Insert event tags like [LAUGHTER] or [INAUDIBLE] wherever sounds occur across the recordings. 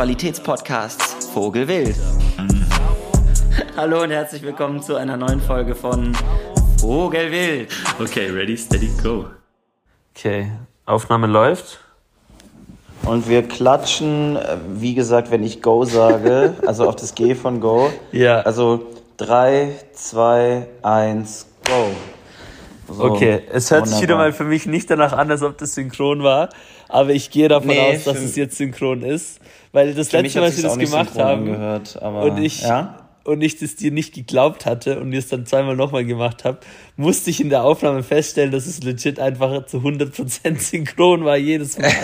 Sexualitätspodcasts Vogelwild. [LAUGHS] Hallo und herzlich willkommen zu einer neuen Folge von Vogelwild. Okay, ready, steady, go. Okay, Aufnahme läuft. Und wir klatschen, äh, wie gesagt, wenn ich Go sage, [LAUGHS] also auf das G von Go. Ja. Also 3, 2, 1, Go. So, Okay, es hört sich wunderbar. wieder mal für mich nicht danach an, als ob das synchron war, aber ich gehe davon Nee, aus, dass es jetzt synchron ist, weil das letzte Mal, als wir das gemacht haben angehört, aber und ich ja? und ich das dir nicht geglaubt hatte und wir es dann zweimal nochmal gemacht habe, musste ich in der Aufnahme feststellen, dass es legit einfach zu 100% [LAUGHS] synchron war jedes Mal. [LAUGHS]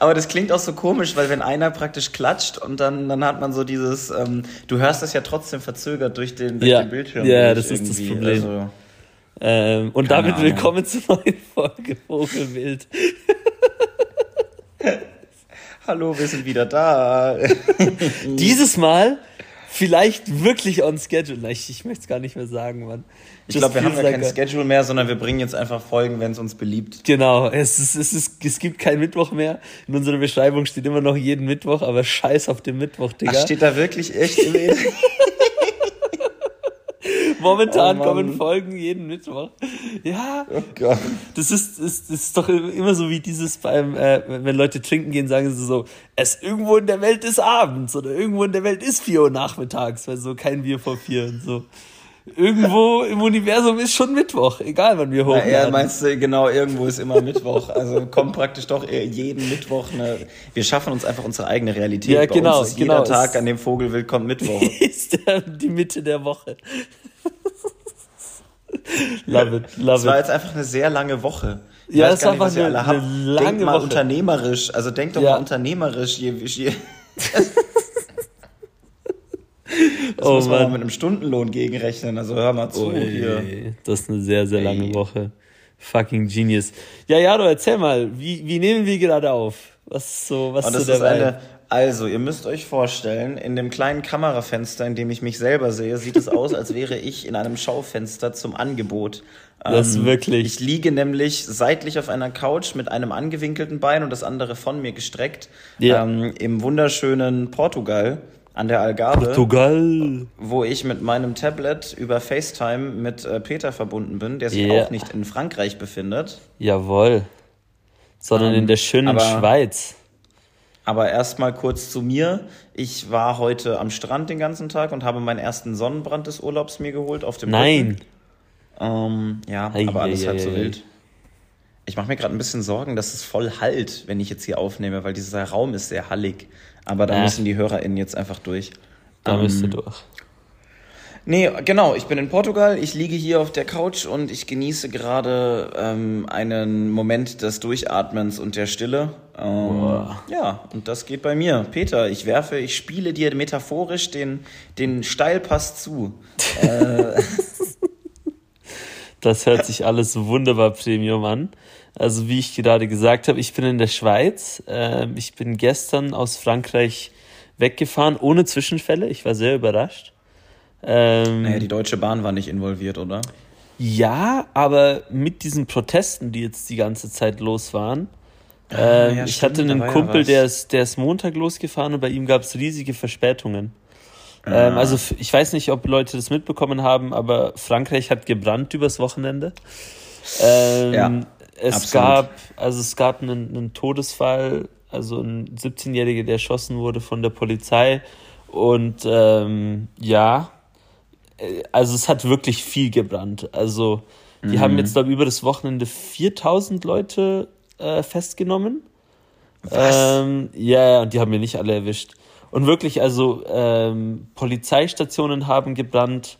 Aber das klingt auch so komisch, weil wenn einer praktisch klatscht und dann, dann hat man so dieses, ähm, du hörst das ja trotzdem verzögert durch den, durch Ja. den Bildschirm. Ja, das ist das. Problem. Also, ähm, und Keine damit Ahnung. willkommen zur neuen Folge Vogelwild. [LAUGHS] hallo, wir sind wieder da. [LAUGHS] Dieses Mal vielleicht wirklich on schedule. Ich, ich möchte es gar nicht mehr sagen, Mann. Ich glaube, wir haben ja kein Schedule mehr, sondern wir bringen jetzt einfach Folgen, wenn es uns beliebt. Genau, es, ist, es, ist, es gibt keinen Mittwoch mehr. In unserer Beschreibung steht immer noch jeden Mittwoch, aber scheiß auf den Mittwoch, Digga. Ach, steht da wirklich echt im [LAUGHS] Momentan Oh, kommen Folgen jeden Mittwoch. Ja, Oh das ist, ist, ist doch immer so wie dieses beim, äh, wenn Leute trinken gehen, sagen sie so, es irgendwo in der Welt ist abends oder irgendwo in der Welt ist vier Uhr nachmittags, weil so kein Bier vor vier und so. Irgendwo im Universum ist schon Mittwoch, egal wann wir hochladen. ja, meinst du, genau, irgendwo ist immer Mittwoch. Also kommt praktisch doch jeden Mittwoch eine. Wir schaffen uns einfach unsere eigene Realität. Ja, Bei genau, uns ist genau. jeder Tag, Es- an dem Vogelwild kommt Mittwoch. [LAUGHS] ist die Mitte der Woche. love it, Es love war it. jetzt einfach eine sehr lange Woche. Ich Ja, es nicht, war ihr eine- eine lange Denkt mal Woche. unternehmerisch. Also denkt doch Ja. mal unternehmerisch. Je, je, [LAUGHS] das Oh muss man Mann. mit einem Stundenlohn gegenrechnen. Also hör mal zu hier. Ui, das ist eine sehr, sehr lange Ey. Woche. Fucking genius. Ja, Jaro, erzähl mal, wie, wie nehmen wir gerade auf? Was so, was Und ist das so Vibe? eine, also, ihr müsst euch vorstellen, in dem kleinen Kamerafenster, in dem ich mich selber sehe, sieht es aus, als wäre ich in einem Schaufenster zum Angebot. Das ist wirklich- Ich liege nämlich seitlich auf einer Couch mit einem angewinkelten Bein und das andere von mir gestreckt. Ja. Ähm, Im wunderschönen Portugal an der Algarve, Portugal. wo ich mit meinem Tablet über FaceTime mit äh, Peter verbunden bin, der sich Ja. auch nicht in Frankreich befindet. Jawohl. Sondern in der schönen aber- Schweiz. Aber erstmal kurz zu mir. Ich war heute am Strand den ganzen Tag und habe meinen ersten Sonnenbrand des Urlaubs mir geholt auf dem Nein. Ähm, ja, Ei, aber alles ei, halb ei, so wild. Ich mache mir gerade ein bisschen Sorgen, dass es voll halt, wenn ich jetzt hier aufnehme, weil dieser Raum ist sehr hallig. Aber da Ach. müssen die HörerInnen jetzt einfach durch. Da Ähm, müsst ihr durch. Nee, genau, ich bin in Portugal, ich liege hier auf der Couch und ich genieße gerade ähm, einen Moment des Durchatmens und der Stille. Ähm, ja, und das geht bei mir. Peter, ich werfe, ich spiele dir metaphorisch den, den Steilpass zu. [LAUGHS] Das hört sich alles wunderbar Premium an. Also wie ich gerade gesagt habe, ich bin in der Schweiz. Ähm, ich bin gestern aus Frankreich weggefahren, ohne Zwischenfälle. Ich war sehr überrascht. Ähm, Naja, die Deutsche Bahn war nicht involviert, oder? ja, aber mit diesen Protesten, die jetzt die ganze Zeit los waren. Ähm, Ah, ja, ich stimmt, hatte einen ja Kumpel, was. der ist, der ist Montag losgefahren und bei ihm gab es riesige Verspätungen. Ähm, Ah. also ich weiß nicht, ob Leute das mitbekommen haben, aber Frankreich hat gebrannt übers Wochenende. Ähm, Ja, es absolut. gab, also es gab einen, einen Todesfall, also ein 17-Jähriger, der erschossen wurde von der Polizei. Und ähm, ja, äh, also es hat wirklich viel gebrannt. Also die Mhm. haben jetzt, glaube ich, über das Wochenende 4000 Leute äh, festgenommen. Ähm, ja, ja, und die haben wir nicht alle erwischt. Und wirklich, also ähm, Polizeistationen haben gebrannt.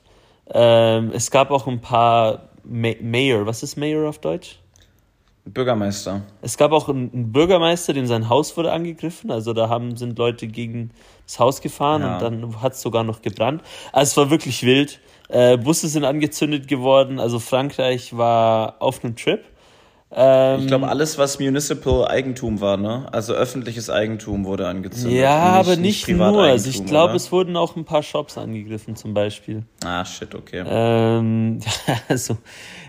Ähm, es gab auch ein paar Ma Mayor. Was ist Mayor auf Deutsch? Bürgermeister. Es gab auch einen, Bürgermeister, dem sein Haus wurde angegriffen. Also da haben, sind Leute gegen das Haus gefahren Ja. und dann hat es sogar noch gebrannt. Also es war wirklich wild. Äh, Busse sind angezündet geworden. Also Frankreich war auf einem Trip. Ähm, Ich glaube, alles, was Municipal Eigentum war, ne? Also öffentliches Eigentum wurde angezündet. ja, und aber nicht, nur. Also ich glaube, es wurden auch ein paar Shops angegriffen zum Beispiel. Ah, shit, okay. Ähm, [LAUGHS] also,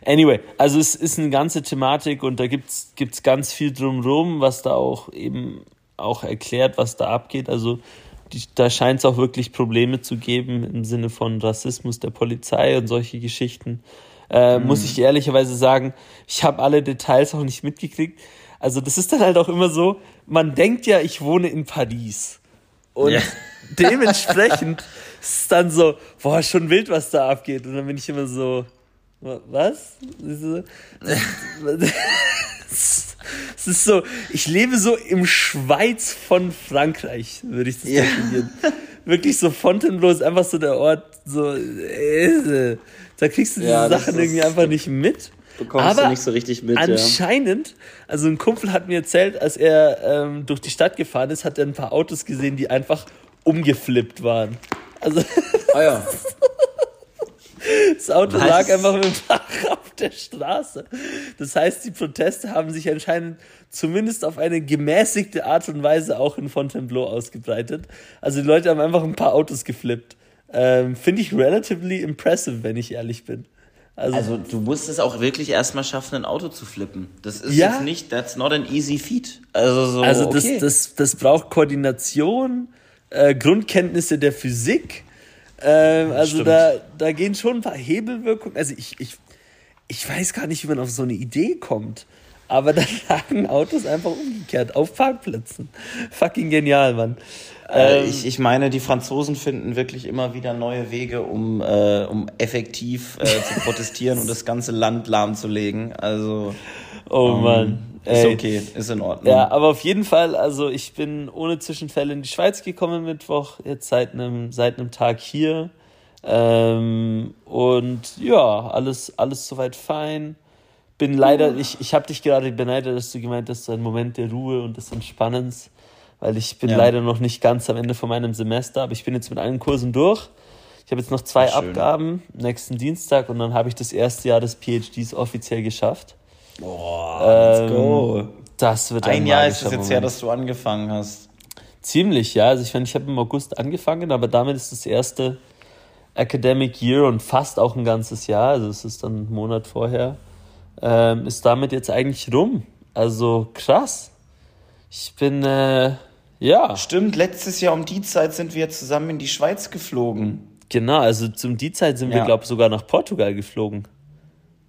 anyway, also es ist eine ganze Thematik und da gibt's gibt's ganz viel drumrum, was da auch eben auch erklärt, was da abgeht. Also die, da scheint es auch wirklich Probleme zu geben im Sinne von Rassismus der Polizei und solche Geschichten. Äh, mhm. Muss ich ehrlicherweise sagen, ich habe alle Details auch nicht mitgekriegt. Also das ist dann halt auch immer so, man denkt ja, ich wohne in Paris. Und ja. [LAUGHS] dementsprechend ist es dann so, boah, schon wild, was da abgeht. Und dann bin ich immer so, was? [LAUGHS] Es ist so, ich lebe so im Schweiz von Frankreich, würde ich das ja. definieren. Wirklich so ist einfach so der Ort, so, äh, da kriegst du diese ja, Sachen irgendwie einfach nicht mit. Bekommst Aber du nicht so richtig mit. Anscheinend, ja. also ein Kumpel hat mir erzählt, als er ähm, durch die Stadt gefahren ist, hat er ein paar Autos gesehen, die einfach umgeflippt waren. Also. Ah ja. [LAUGHS] Das Auto Was? lag einfach mit dem Fach [LAUGHS] auf der Straße. Das heißt, die Proteste haben sich anscheinend zumindest auf eine gemäßigte Art und Weise auch in Fontainebleau ausgebreitet. Also die Leute haben einfach ein paar Autos geflippt. Ähm, Finde ich relatively impressive, wenn ich ehrlich bin. Also, also, du musst es auch wirklich erstmal schaffen, ein Auto zu flippen. Das ist ja? jetzt nicht, that's not an easy feat. Also, so, also das, okay. das, das braucht Koordination, äh, Grundkenntnisse der Physik ähm, also Stimmt. da, da gehen schon ein paar Hebelwirkungen. Also ich, ich, ich weiß gar nicht, wie man auf so eine Idee kommt. Aber da [LAUGHS] lagen Autos einfach umgekehrt auf Parkplätzen. Fucking genial, Mann. Äh, ähm, ich, ich meine, die Franzosen finden wirklich immer wieder neue Wege, um, äh, um effektiv äh, zu [LAUGHS] protestieren und das ganze Land lahmzulegen. Also. Oh ähm, Mann. Ist okay, ist in Ordnung. Ja, aber auf jeden Fall, also ich bin ohne Zwischenfälle in die Schweiz gekommen Mittwoch, jetzt seit einem, seit einem Tag hier. Ähm, und ja, alles, alles soweit fein. Bin leider, ich, ich habe dich gerade beneidet, dass du gemeint hast, so ein Moment der Ruhe und des Entspannens, weil ich bin ja. leider noch nicht ganz am Ende von meinem Semester, aber ich bin jetzt mit allen Kursen durch. Ich habe jetzt noch zwei Abgaben, nächsten Dienstag, und dann habe ich das erste Jahr des PhDs offiziell geschafft. Boah, let's ähm, go. Das wird ein, ein Jahr ist es jetzt Moment. her, dass du angefangen hast. Ziemlich, ja. Also ich meine, ich habe im August angefangen, aber damit ist das erste Academic Year und fast auch ein ganzes Jahr, also es ist dann ein Monat vorher, ähm, ist damit jetzt eigentlich rum. Also krass. Ich bin, äh, ja. Stimmt, letztes Jahr um die Zeit sind wir zusammen in die Schweiz geflogen. Genau, also zum die Zeit sind ja. wir, glaube ich, sogar nach Portugal geflogen.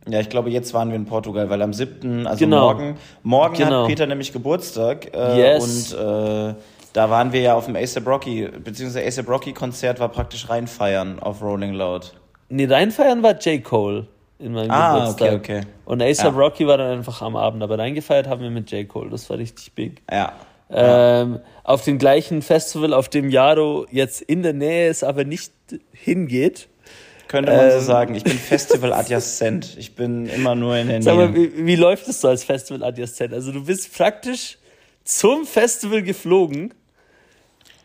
Ja, ich glaube, jetzt waren wir in Portugal, weil am 7., also genau. morgen, morgen genau. hat Peter nämlich Geburtstag. Äh, yes. Und äh, da waren wir ja auf dem ASAP Rocky, beziehungsweise ASAP Rocky Konzert war praktisch reinfeiern auf Rolling Loud. Nee, reinfeiern war J. Cole in meinem ah, Geburtstag. okay, okay. Und ASAP ja. Rocky war dann einfach am Abend, aber reingefeiert haben wir mit J. Cole, das war richtig big. Ja. Ähm, auf dem gleichen Festival, auf dem Jaro jetzt in der Nähe ist, aber nicht hingeht, könnte man ähm, so sagen. Ich bin [LAUGHS] Festival adjacent. Ich bin immer nur in der Nähe. Sag mal, wie, wie läuft es so als Festival adjacent? Also du bist praktisch zum Festival geflogen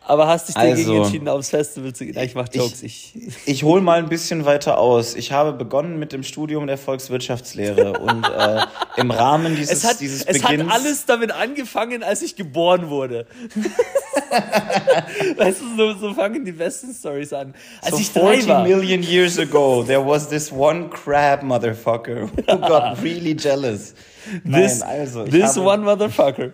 aber hast dich dagegen also, entschieden, aufs Festival zu gehen? Ich mach Jokes. Ich, ich, ich hole mal ein bisschen weiter aus. Ich habe begonnen mit dem Studium der Volkswirtschaftslehre [LAUGHS] und äh, im Rahmen dieses, es hat, dieses es Beginns... hat alles damit angefangen, als ich geboren wurde. [LAUGHS] weißt du, so, so, fangen die besten Stories an. Als so ich 40 war. million years ago, there was this one crab motherfucker who got [LAUGHS] really jealous. This, Nein, also, this habe, one motherfucker.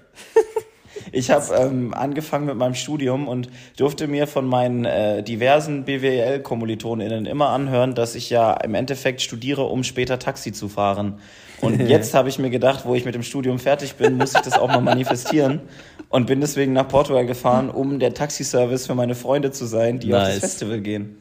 Ich habe ähm, angefangen mit meinem Studium und durfte mir von meinen äh, diversen BWL-KommilitonInnen immer anhören, dass ich ja im Endeffekt studiere, um später Taxi zu fahren. Und [LAUGHS] jetzt habe ich mir gedacht, wo ich mit dem Studium fertig bin, muss ich das auch mal manifestieren. Und bin deswegen nach Portugal gefahren, um der Taxiservice für meine Freunde zu sein, die nice. auf das Festival gehen.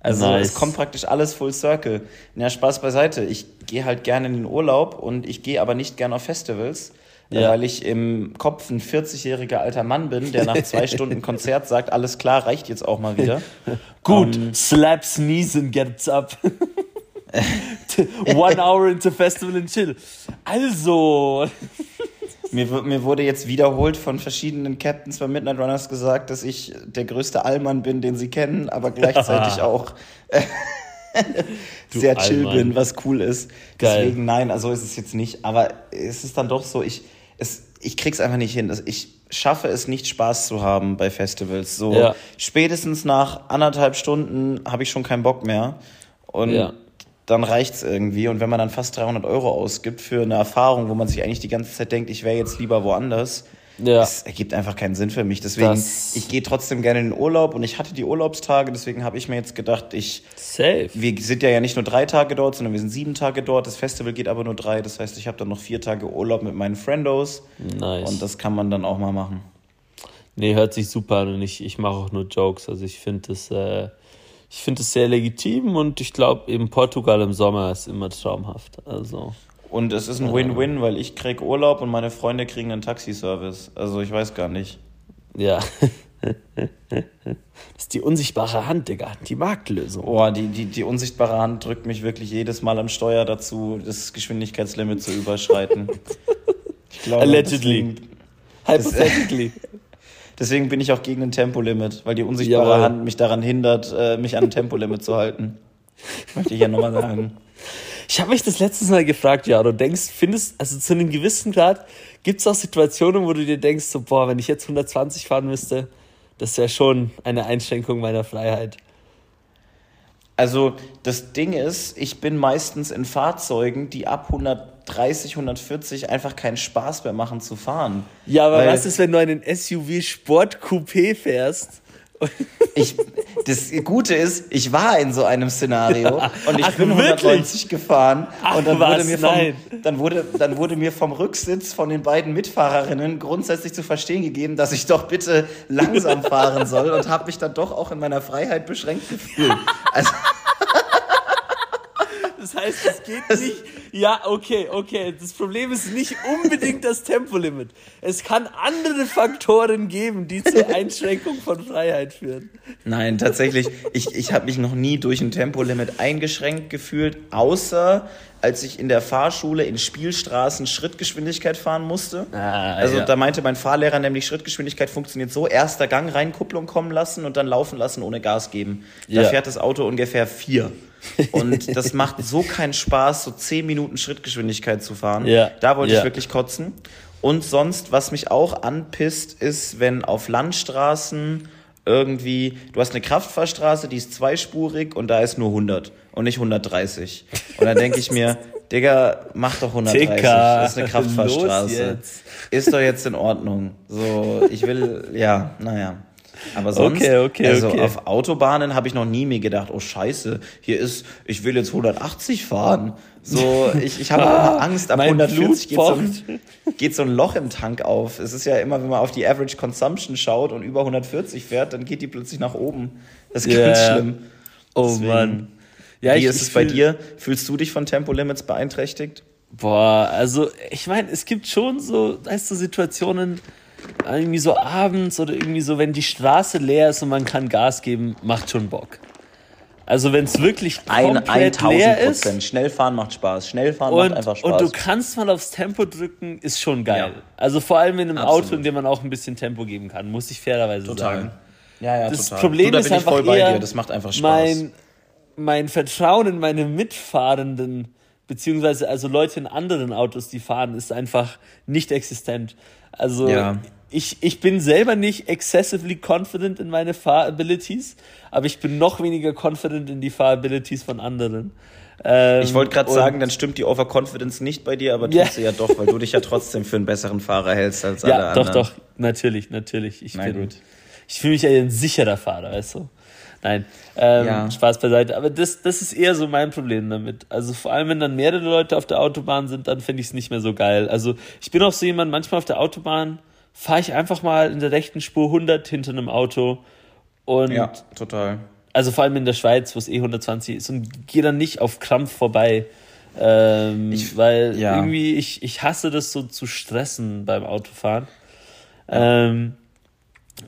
Also nice. es kommt praktisch alles full circle. Ja, Spaß beiseite. Ich gehe halt gerne in den Urlaub und ich gehe aber nicht gerne auf Festivals ja. weil ich im Kopf ein 40-jähriger alter Mann bin, der nach zwei [LAUGHS] Stunden Konzert sagt, alles klar, reicht jetzt auch mal wieder. [LAUGHS] Gut, um, slap, sneeze and gets [LAUGHS] up. One hour into Festival and chill. Also. Mir, mir, wurde jetzt wiederholt von verschiedenen Captains bei Midnight Runners gesagt, dass ich der größte Allmann bin, den sie kennen, aber gleichzeitig auch sehr chill Allmann. bin, was cool ist. Geil. Deswegen nein, also ist es jetzt nicht. Aber es ist dann doch so, ich, es, ich krieg's einfach nicht hin. Ich schaffe es nicht, Spaß zu haben bei Festivals. So ja. spätestens nach anderthalb Stunden habe ich schon keinen Bock mehr. Und ja. dann reicht's irgendwie. Und wenn man dann fast 300 Euro ausgibt für eine Erfahrung, wo man sich eigentlich die ganze Zeit denkt, ich wäre jetzt lieber woanders, ja. es ergibt einfach keinen Sinn für mich. Deswegen, das ich gehe trotzdem gerne in den Urlaub und ich hatte die Urlaubstage, deswegen habe ich mir jetzt gedacht, ich. Safe. Wir sind ja, ja nicht nur drei Tage dort, sondern wir sind sieben Tage dort. Das Festival geht aber nur drei. Das heißt, ich habe dann noch vier Tage Urlaub mit meinen Friendos. Nice. Und das kann man dann auch mal machen. Nee, hört sich super an und ich, ich mache auch nur Jokes. Also ich finde das, äh, ich finde es sehr legitim und ich glaube eben Portugal im Sommer ist immer traumhaft. Also. Und es ist ein Win-Win, weil ich krieg Urlaub und meine Freunde kriegen einen Taxiservice. Also ich weiß gar nicht. Ja. [LAUGHS] das ist die unsichtbare Hand, Digga. Die Marktlösung. Oh, die, die, die unsichtbare Hand drückt mich wirklich jedes Mal am Steuer dazu, das Geschwindigkeitslimit zu überschreiten. [LAUGHS] ich glaube, Allegedly. Hypothetically. [LAUGHS] Deswegen bin ich auch gegen ein Tempolimit, weil die unsichtbare Jawohl. Hand mich daran hindert, äh, mich an ein Tempolimit zu halten. Möchte ich ja nochmal sagen. Ich habe mich das letztes Mal gefragt, ja, du denkst, findest, also zu einem gewissen Grad, gibt es auch Situationen, wo du dir denkst, so, boah, wenn ich jetzt 120 fahren müsste, das wäre schon eine Einschränkung meiner Freiheit. Also das Ding ist, ich bin meistens in Fahrzeugen, die ab 130, 140 einfach keinen Spaß mehr machen zu fahren. Ja, aber was ist, wenn du einen SUV Sport Coupé fährst? [LAUGHS] Ich, das Gute ist, ich war in so einem Szenario [LAUGHS] und ich Ach, bin 190 gefahren Ach, und dann was? wurde, mir vom, dann, wurde, dann wurde mir vom Rücksitz von den beiden Mitfahrerinnen grundsätzlich zu verstehen gegeben, dass ich doch bitte langsam fahren soll und habe mich dann doch auch in meiner Freiheit beschränkt gefühlt. [LAUGHS] Also das heißt, es geht nicht. Ja, okay, okay. Das Problem ist nicht unbedingt das Tempolimit. Es kann andere Faktoren geben, die zur [LAUGHS] Einschränkung von Freiheit führen. Nein, tatsächlich. Ich, ich habe mich noch nie durch ein Tempolimit eingeschränkt gefühlt, außer als ich in der Fahrschule in Spielstraßen Schrittgeschwindigkeit fahren musste. Ah, also ja. da meinte mein Fahrlehrer nämlich, Schrittgeschwindigkeit funktioniert so, erster Gang rein, Kupplung kommen lassen und dann laufen lassen ohne Gas geben. Da ja. fährt das Auto ungefähr vier. Und das [LAUGHS] macht so keinen Spaß, so 10 Minuten Schrittgeschwindigkeit zu fahren. Ja. Da wollte ja. ich wirklich kotzen. Und sonst, was mich auch anpisst, ist, wenn auf Landstraßen irgendwie, du hast eine Kraftfahrstraße, die ist zweispurig und da ist nur 100 und nicht 130. Und dann denke ich mir, [LAUGHS] Digga, mach doch 130. Digga, das ist eine Kraftfahrstraße. Ist doch jetzt in Ordnung. So, ich will, ja, naja. Aber sonst, okay, okay, also okay. auf Autobahnen habe ich noch nie mir gedacht, oh Scheiße, hier ist, ich will jetzt 180 fahren. So, ich, ich habe [LAUGHS] ah, Angst, ab 140 geht so, ein, [LAUGHS] geht so ein Loch im Tank auf. Es ist ja immer, wenn man auf die Average Consumption schaut und über 140 fährt, dann geht die plötzlich nach oben. Das ist yeah. ganz schlimm. Oh Deswegen, Mann. Ja, wie ich, ist es bei dir? Fühlst du dich von Tempolimits beeinträchtigt? Boah, also ich meine, es gibt schon so, weißt du, Situationen, irgendwie so abends oder irgendwie so, wenn die Straße leer ist und man kann Gas geben, macht schon Bock. Also wenn es wirklich komplett Ein, 1000 leer ist. Schnellfahren macht Spaß. Schnellfahren und, macht einfach Spaß. Und du kannst mal aufs Tempo drücken, ist schon geil. Ja. Also vor allem in einem Absolut. Auto, in dem man auch ein bisschen Tempo geben kann, muss ich fairerweise total. sagen. Ja, ja, das total. Problem du, da ist bin ich voll bei dir. Das macht einfach Spaß. Mein, mein Vertrauen in meine Mitfahrenden, beziehungsweise also Leute in anderen Autos, die fahren, ist einfach nicht existent. Also ja ich, ich bin selber nicht excessively confident in meine Fahrabilities, aber ich bin noch weniger confident in die Fahrabilities von anderen. Ähm, ich wollte gerade sagen, dann stimmt die Overconfidence nicht bei dir, aber tut sie ja doch, weil du dich ja trotzdem für einen besseren Fahrer hältst als ja, alle anderen. Ja, doch, doch, natürlich, natürlich. Ich, bin, ich fühle mich ja ein sicherer Fahrer, weißt du. Nein, ähm, ja. Spaß beiseite. Aber das, das ist eher so mein Problem damit. Also vor allem, wenn dann mehrere Leute auf der Autobahn sind, dann finde ich es nicht mehr so geil. Also ich bin auch so jemand, manchmal auf der Autobahn, fahre ich einfach mal in der rechten Spur 100 hinter einem Auto und ja, total. Also vor allem in der Schweiz, wo es eh 120 ist und gehe dann nicht auf Krampf vorbei. Ähm, ich, weil ja. irgendwie ich, ich hasse das so zu stressen beim Autofahren. Ähm,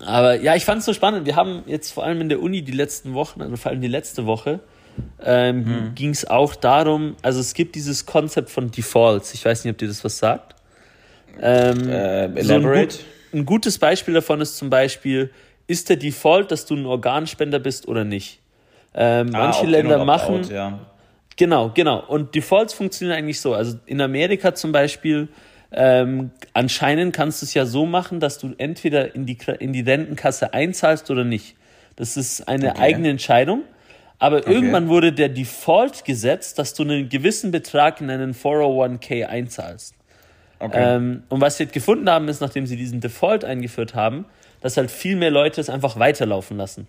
aber ja, ich fand es so spannend. Wir haben jetzt vor allem in der Uni die letzten Wochen, also vor allem die letzte Woche, ähm, hm. ging es auch darum, also es gibt dieses Konzept von Defaults. Ich weiß nicht, ob dir das was sagt. Ähm, äh, elaborate. So ein, gut, ein, gutes Beispiel davon ist zum Beispiel, ist der Default, dass du ein Organspender bist oder nicht? Ähm, ah, manche Länder machen. Out, ja. Genau, genau. Und Defaults funktionieren eigentlich so. Also in Amerika zum Beispiel, ähm, anscheinend kannst du es ja so machen, dass du entweder in die, in die Rentenkasse einzahlst oder nicht. Das ist eine okay. eigene Entscheidung. Aber okay. irgendwann wurde der Default gesetzt, dass du einen gewissen Betrag in einen 401k einzahlst. Okay. Ähm, und was sie jetzt gefunden haben, ist, nachdem sie diesen Default eingeführt haben, dass halt viel mehr Leute es einfach weiterlaufen lassen.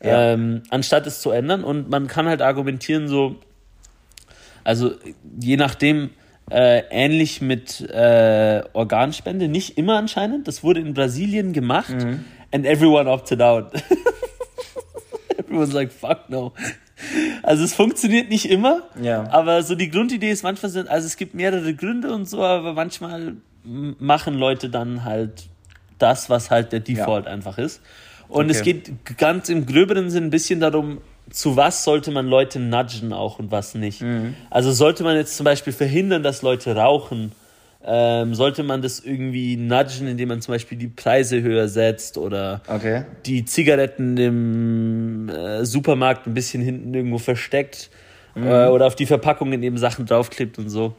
Ja. Ähm, anstatt es zu ändern. Und man kann halt argumentieren, so, also je nachdem, äh, ähnlich mit äh, Organspende, nicht immer anscheinend. Das wurde in Brasilien gemacht mhm. and everyone opted out. [LAUGHS] Everyone's like, fuck no. Also es funktioniert nicht immer, ja. aber so die Grundidee ist manchmal sind, also es gibt mehrere Gründe und so, aber manchmal machen Leute dann halt das, was halt der Default ja. einfach ist. Und okay. es geht ganz im gröberen Sinn ein bisschen darum, zu was sollte man Leute nudgen auch und was nicht. Mhm. Also sollte man jetzt zum Beispiel verhindern, dass Leute rauchen, ähm, sollte man das irgendwie nudgen, indem man zum Beispiel die Preise höher setzt oder okay. die Zigaretten im äh, Supermarkt ein bisschen hinten irgendwo versteckt mhm. äh, oder auf die Verpackungen eben Sachen draufklebt und so.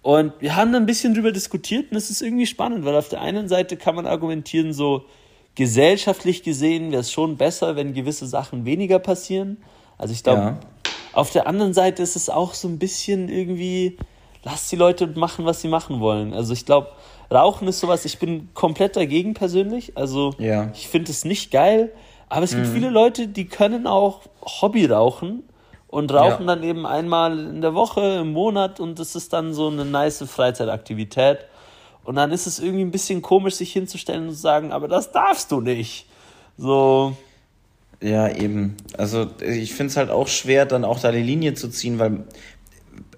Und wir haben da ein bisschen drüber diskutiert und es ist irgendwie spannend, weil auf der einen Seite kann man argumentieren, so gesellschaftlich gesehen wäre es schon besser, wenn gewisse Sachen weniger passieren. Also ich glaube, ja. auf der anderen Seite ist es auch so ein bisschen irgendwie, lass die Leute machen, was sie machen wollen. Also ich glaube, Rauchen ist sowas, ich bin komplett dagegen persönlich. Also ja. ich finde es nicht geil. Aber es gibt mhm. viele Leute, die können auch Hobby rauchen und rauchen ja. dann eben einmal in der Woche, im Monat und das ist dann so eine nice Freizeitaktivität. Und dann ist es irgendwie ein bisschen komisch, sich hinzustellen und zu sagen, aber das darfst du nicht. So. Ja, eben. Also ich finde es halt auch schwer, dann auch da die Linie zu ziehen, weil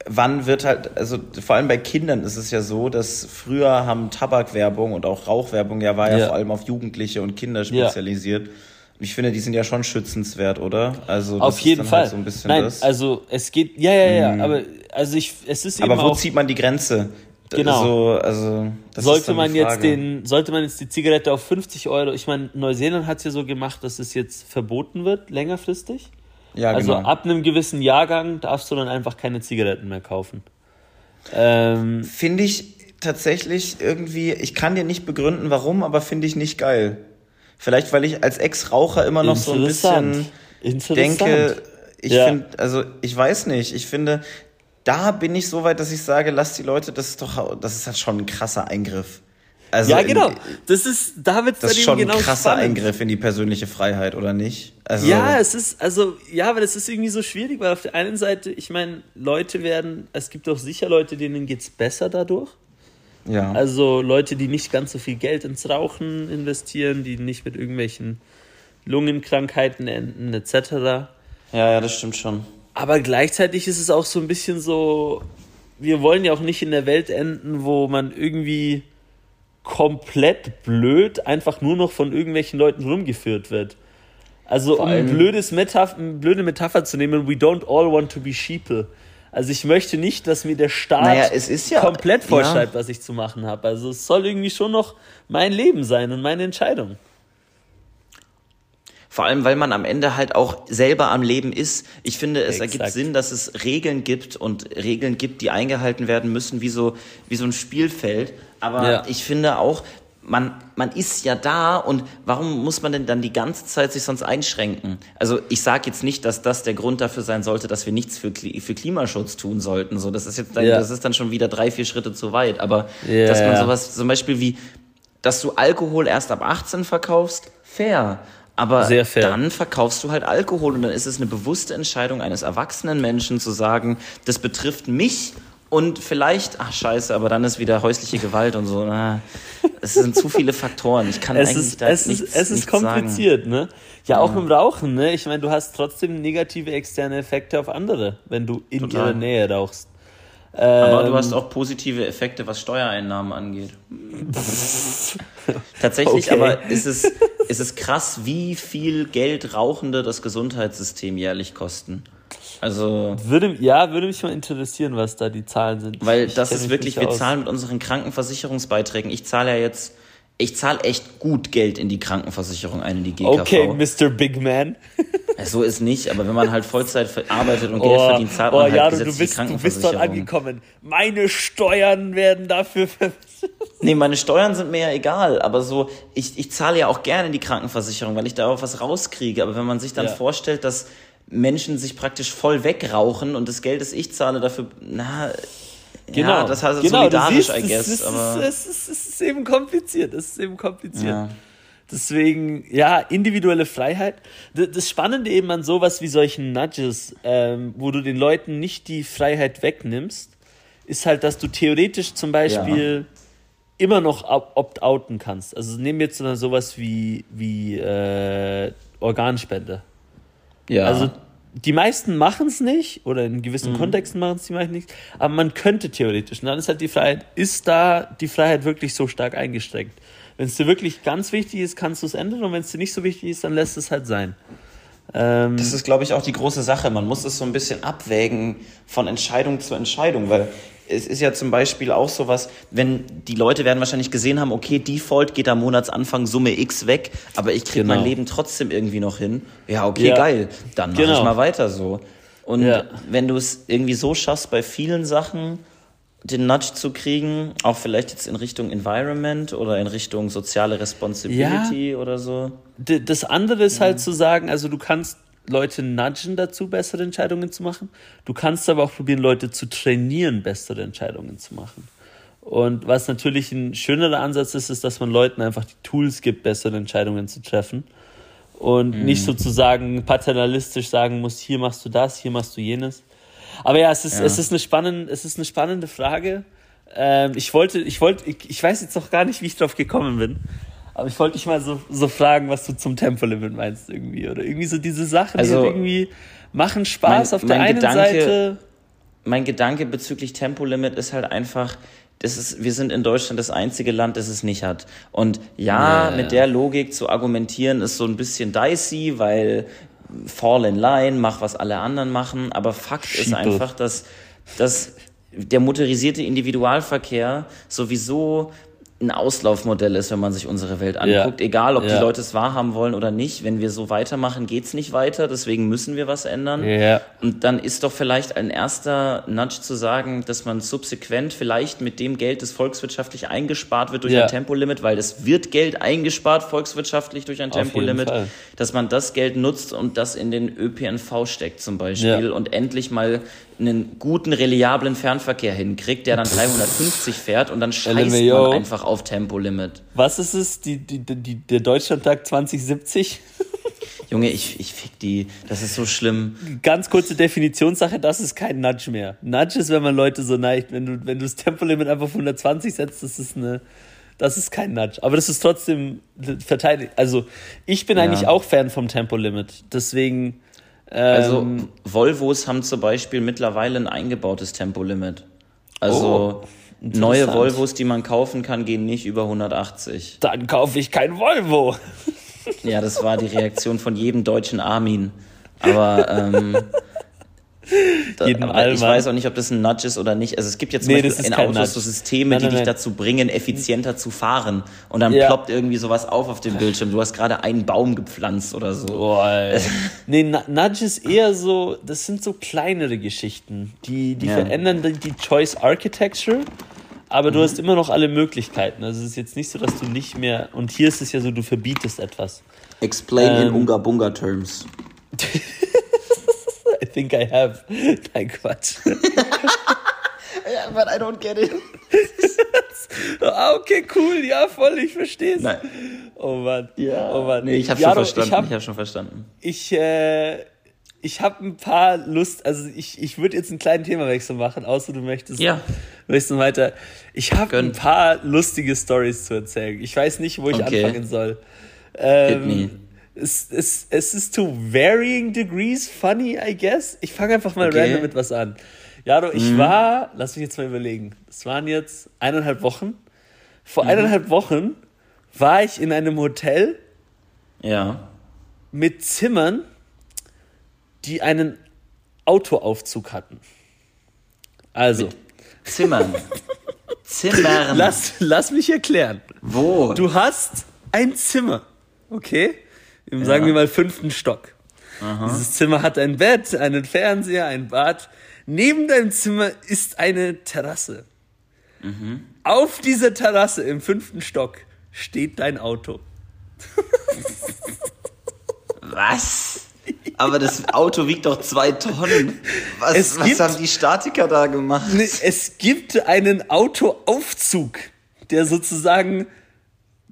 wann wird halt, also vor allem bei Kindern ist es ja so, dass früher haben Tabakwerbung und auch Rauchwerbung ja war ja, ja vor allem auf Jugendliche und Kinder spezialisiert. Ja. Ich finde, die sind ja schon schützenswert, oder? Also auf jeden halt Fall. Halt so ein bisschen Nein, das. also es geht, ja, ja, ja, mhm. aber also ich, es ist eben Aber wo zieht man die Grenze? Genau. So, also, sollte man jetzt den, sollte man jetzt die Zigarette auf 50 Euro, ich meine, Neuseeland hat es ja so gemacht, dass es jetzt verboten wird, längerfristig. Ja, also genau. ab einem gewissen Jahrgang darfst du dann einfach keine Zigaretten mehr kaufen. Ähm, finde ich tatsächlich irgendwie, ich kann dir nicht begründen, warum, aber finde ich nicht geil. Vielleicht, weil ich als Ex-Raucher immer noch so ein bisschen denke, ich ja. finde, also ich weiß nicht, ich finde, da bin ich so weit, dass ich sage, lass die Leute, das ist doch, das ist halt schon ein krasser Eingriff. Also ja, genau. Das ist, da wird das ist schon genau ein krasser spannend. Eingriff in die persönliche Freiheit, oder nicht? Also, ja, es ist, also, ja, aber das ist irgendwie so schwierig, weil auf der einen Seite, ich meine, Leute werden, es gibt auch sicher Leute, denen geht es besser dadurch. Ja. Also Leute, die nicht ganz so viel Geld ins Rauchen investieren, die nicht mit irgendwelchen Lungenkrankheiten enden, etc. Ja, ja, das stimmt schon. Aber gleichzeitig ist es auch so ein bisschen so, wir wollen ja auch nicht in der Welt enden, wo man irgendwie komplett blöd einfach nur noch von irgendwelchen Leuten rumgeführt wird. Also um ein blödes Metapher, eine blöde Metapher zu nehmen, we don't all want to be sheeple. Also ich möchte nicht, dass mir der Staat naja, ja, komplett vorschreibt, ja. was ich zu machen habe. Also es soll irgendwie schon noch mein Leben sein und meine Entscheidung. Vor allem, weil man am Ende halt auch selber am Leben ist. Ich finde, es Exakt. ergibt Sinn, dass es Regeln gibt und Regeln gibt, die eingehalten werden müssen, wie so, wie so ein Spielfeld. Aber ja. ich finde auch, man, man ist ja da und warum muss man denn dann die ganze Zeit sich sonst einschränken? Also ich sage jetzt nicht, dass das der Grund dafür sein sollte, dass wir nichts für, für Klimaschutz tun sollten. So, das ist jetzt dann, ja. das ist dann schon wieder drei, vier Schritte zu weit. Aber ja, dass man sowas, zum Beispiel wie, dass du Alkohol erst ab 18 verkaufst, fair. Aber dann verkaufst du halt Alkohol und dann ist es eine bewusste Entscheidung eines erwachsenen Menschen zu sagen, das betrifft mich und vielleicht, ach scheiße, aber dann ist wieder häusliche Gewalt und so. Na, es sind zu viele Faktoren. Ich kann es eigentlich ist, da es nichts, ist, Es ist kompliziert, sagen. ne? Ja, auch ja. im Rauchen, ne? Ich meine, du hast trotzdem negative externe Effekte auf andere, wenn du in Total. ihrer Nähe rauchst. Aber ähm, du hast auch positive Effekte, was Steuereinnahmen angeht. [LAUGHS] Tatsächlich, okay. aber ist es, ist es krass, wie viel Geld Rauchende das Gesundheitssystem jährlich kosten. Also würde ja würde mich mal interessieren, was da die Zahlen sind. Weil ich das ist wirklich, wir zahlen mit unseren Krankenversicherungsbeiträgen. Ich zahle ja jetzt ich zahle echt gut Geld in die Krankenversicherung ein, in die GKV. Okay, Mr. Big Man. so ist nicht, aber wenn man halt Vollzeit arbeitet und Geld oh, verdient, zahlt man oh, halt ja, du, du bist, du bist dort angekommen. Meine Steuern werden dafür [LAUGHS] Nee, meine Steuern sind mir ja egal, aber so, ich, ich zahle ja auch gerne in die Krankenversicherung, weil ich da auch was rauskriege. Aber wenn man sich dann ja. vorstellt, dass Menschen sich praktisch voll wegrauchen und das Geld, das ich zahle, dafür, na, Genau, ja, das heißt genau, solidarisch, siehst, I guess. Es ist, aber es, ist, es ist eben kompliziert. Es ist eben kompliziert. Ja. Deswegen, ja, individuelle Freiheit. Das Spannende eben an sowas wie solchen Nudges, ähm, wo du den Leuten nicht die Freiheit wegnimmst, ist halt, dass du theoretisch zum Beispiel immer noch op- opt-outen kannst. Also nehmen wir jetzt so sowas wie, wie äh, Organspende. ja. Also die meisten machen es nicht oder in gewissen Mhm. Kontexten machen es die meisten nicht, aber man könnte theoretisch. Und dann ist halt die Freiheit, ist da die Freiheit wirklich so stark eingeschränkt? Wenn es dir wirklich ganz wichtig ist, kannst du es ändern und wenn es dir nicht so wichtig ist, dann lässt es halt sein. Ähm, Das ist, glaube ich, auch die große Sache. Man muss es so ein bisschen abwägen von Entscheidung zu Entscheidung, weil es ist ja zum Beispiel auch sowas, wenn die Leute werden wahrscheinlich gesehen haben, okay, Default geht am Monatsanfang Summe X weg, aber ich kriege Genau. mein Leben trotzdem irgendwie noch hin. Ja, okay, Ja. geil, dann mache Genau. ich mal weiter so. Und Ja. wenn du es irgendwie so schaffst, bei vielen Sachen den Nudge zu kriegen, auch vielleicht jetzt in Richtung Environment oder in Richtung soziale Responsibility oder so. Das andere ist halt zu sagen, also du kannst Leute nudgen dazu, bessere Entscheidungen zu machen. Du kannst aber auch probieren, Leute zu trainieren, bessere Entscheidungen zu machen. Und was natürlich ein schönerer Ansatz ist, ist, dass man Leuten einfach die Tools gibt, bessere Entscheidungen zu treffen. Und nicht sozusagen paternalistisch sagen muss, hier machst du das, hier machst du jenes. Aber ja, es ist, Ja. es ist, eine, spannende, es ist eine spannende Frage. Ähm, ich wollte, ich wollte, ich, ich weiß jetzt noch gar nicht, wie ich drauf gekommen bin. Aber ich wollte dich mal so, so fragen, was du zum Tempolimit meinst irgendwie. Oder irgendwie so diese Sachen, Also, die irgendwie machen Spaß mein- auf der einen Gedanke- Seite. mein Gedanke bezüglich Tempolimit ist halt einfach, das ist, wir sind in Deutschland das einzige Land, das es nicht hat. Und ja, Ja, mit der Logik zu argumentieren, ist so ein bisschen dicey, weil fall in line, mach was alle anderen machen. Aber Fakt ist Sheeple. einfach, dass, dass der motorisierte Individualverkehr sowieso ein Auslaufmodell ist, wenn man sich unsere Welt anguckt. Egal, ob Ja. die Leute es wahrhaben wollen oder nicht. Wenn wir so weitermachen, geht's nicht weiter. Deswegen müssen wir was ändern. Ja. Und dann ist doch vielleicht ein erster Nudge zu sagen, dass man subsequent vielleicht mit dem Geld, das volkswirtschaftlich eingespart wird durch Ja. ein Tempolimit, weil es wird Geld eingespart volkswirtschaftlich durch ein Auf Tempolimit, dass man das Geld nutzt und das in den ÖPNV steckt zum Beispiel Ja. und endlich mal einen guten, reliablen Fernverkehr hinkriegt, der dann 350 fährt und dann scheißt man einfach auf Tempolimit. Was ist es? Die, die, die, der Deutschlandtag 2070? [LAUGHS] Junge, ich, ich fick die, das ist so schlimm. Ganz kurze Definitionssache, das ist kein Nudge mehr. Nudge ist, wenn man Leute so neigt, wenn du, wenn du das Tempolimit einfach auf 120 setzt, das ist eine, das ist kein Nudge. Aber das ist trotzdem verteidigt. Also, ich bin Ja. eigentlich auch Fan vom Tempolimit. Deswegen, Also ähm, Volvos haben zum Beispiel mittlerweile ein eingebautes Tempolimit. Also Oh, neue. Volvos, die man kaufen kann, gehen nicht über 180. dann kaufe ich kein Volvo. Ja, das war die Reaktion von jedem deutschen Armin. Aber, ähm, [LAUGHS] da, aber ich weiß auch nicht, ob das ein Nudge ist oder nicht. Also es gibt jetzt Nee, in Autos Nudge. so Systeme, Nein, die nein, dich nein. dazu bringen, effizienter zu fahren. Und dann Ja. ploppt irgendwie sowas auf auf dem Bildschirm. Du hast gerade einen Baum gepflanzt oder so. Boah, ey. nee, Nu- Nudge ist eher so, das sind so kleinere Geschichten, die, die Ja. verändern die, die Choice Architecture, aber Mhm. du hast immer noch alle Möglichkeiten. Also es ist jetzt nicht so, dass du nicht mehr, und hier ist es ja so, du verbietest etwas. Explain in Ähm, Unga Bunga Terms. [LAUGHS] Think I have. [LAUGHS] Nein, Quatsch. [LAUGHS] Ja, but I don't get it. [LAUGHS] ah, okay, cool, ja, voll, ich verstehe es. Nein. Oh Mann. Ja. Oh Mann. Nee, ich habe Ja, schon verstanden. Ich hab, Ich habe schon verstanden. ich, äh, ich habe ein paar Lust, also ich, ich würde jetzt einen kleinen Themawechsel machen, außer du möchtest, Ja. möchtest du weiter. Ich habe ein paar lustige Stories zu erzählen. Ich weiß nicht, wo ich Okay. anfangen soll. Ähm, me. Es, es, es ist to varying degrees funny, I guess. Ich fange einfach mal Okay. Mhm. random mit was an. Jaro, ich war, lass mich jetzt mal überlegen, es waren jetzt eineinhalb Wochen. Vor Mhm. eineinhalb Wochen war ich in einem Hotel Ja. mit Zimmern, die einen Autoaufzug hatten. Also, Zimmern. [LAUGHS] Zimmern. lass, lass mich erklären. Wo? Du hast ein Zimmer, okay? Im, Sagen wir mal fünften Stock. Dieses Zimmer hat ein Bett, einen Fernseher, ein Bad. Neben deinem Zimmer ist eine Terrasse. Auf dieser Terrasse im fünften Stock steht dein Auto. Was? Aber das Auto wiegt doch zwei Tonnen. Was, Es was gibt- haben die Statiker da gemacht? Nee, es gibt einen Autoaufzug, der sozusagen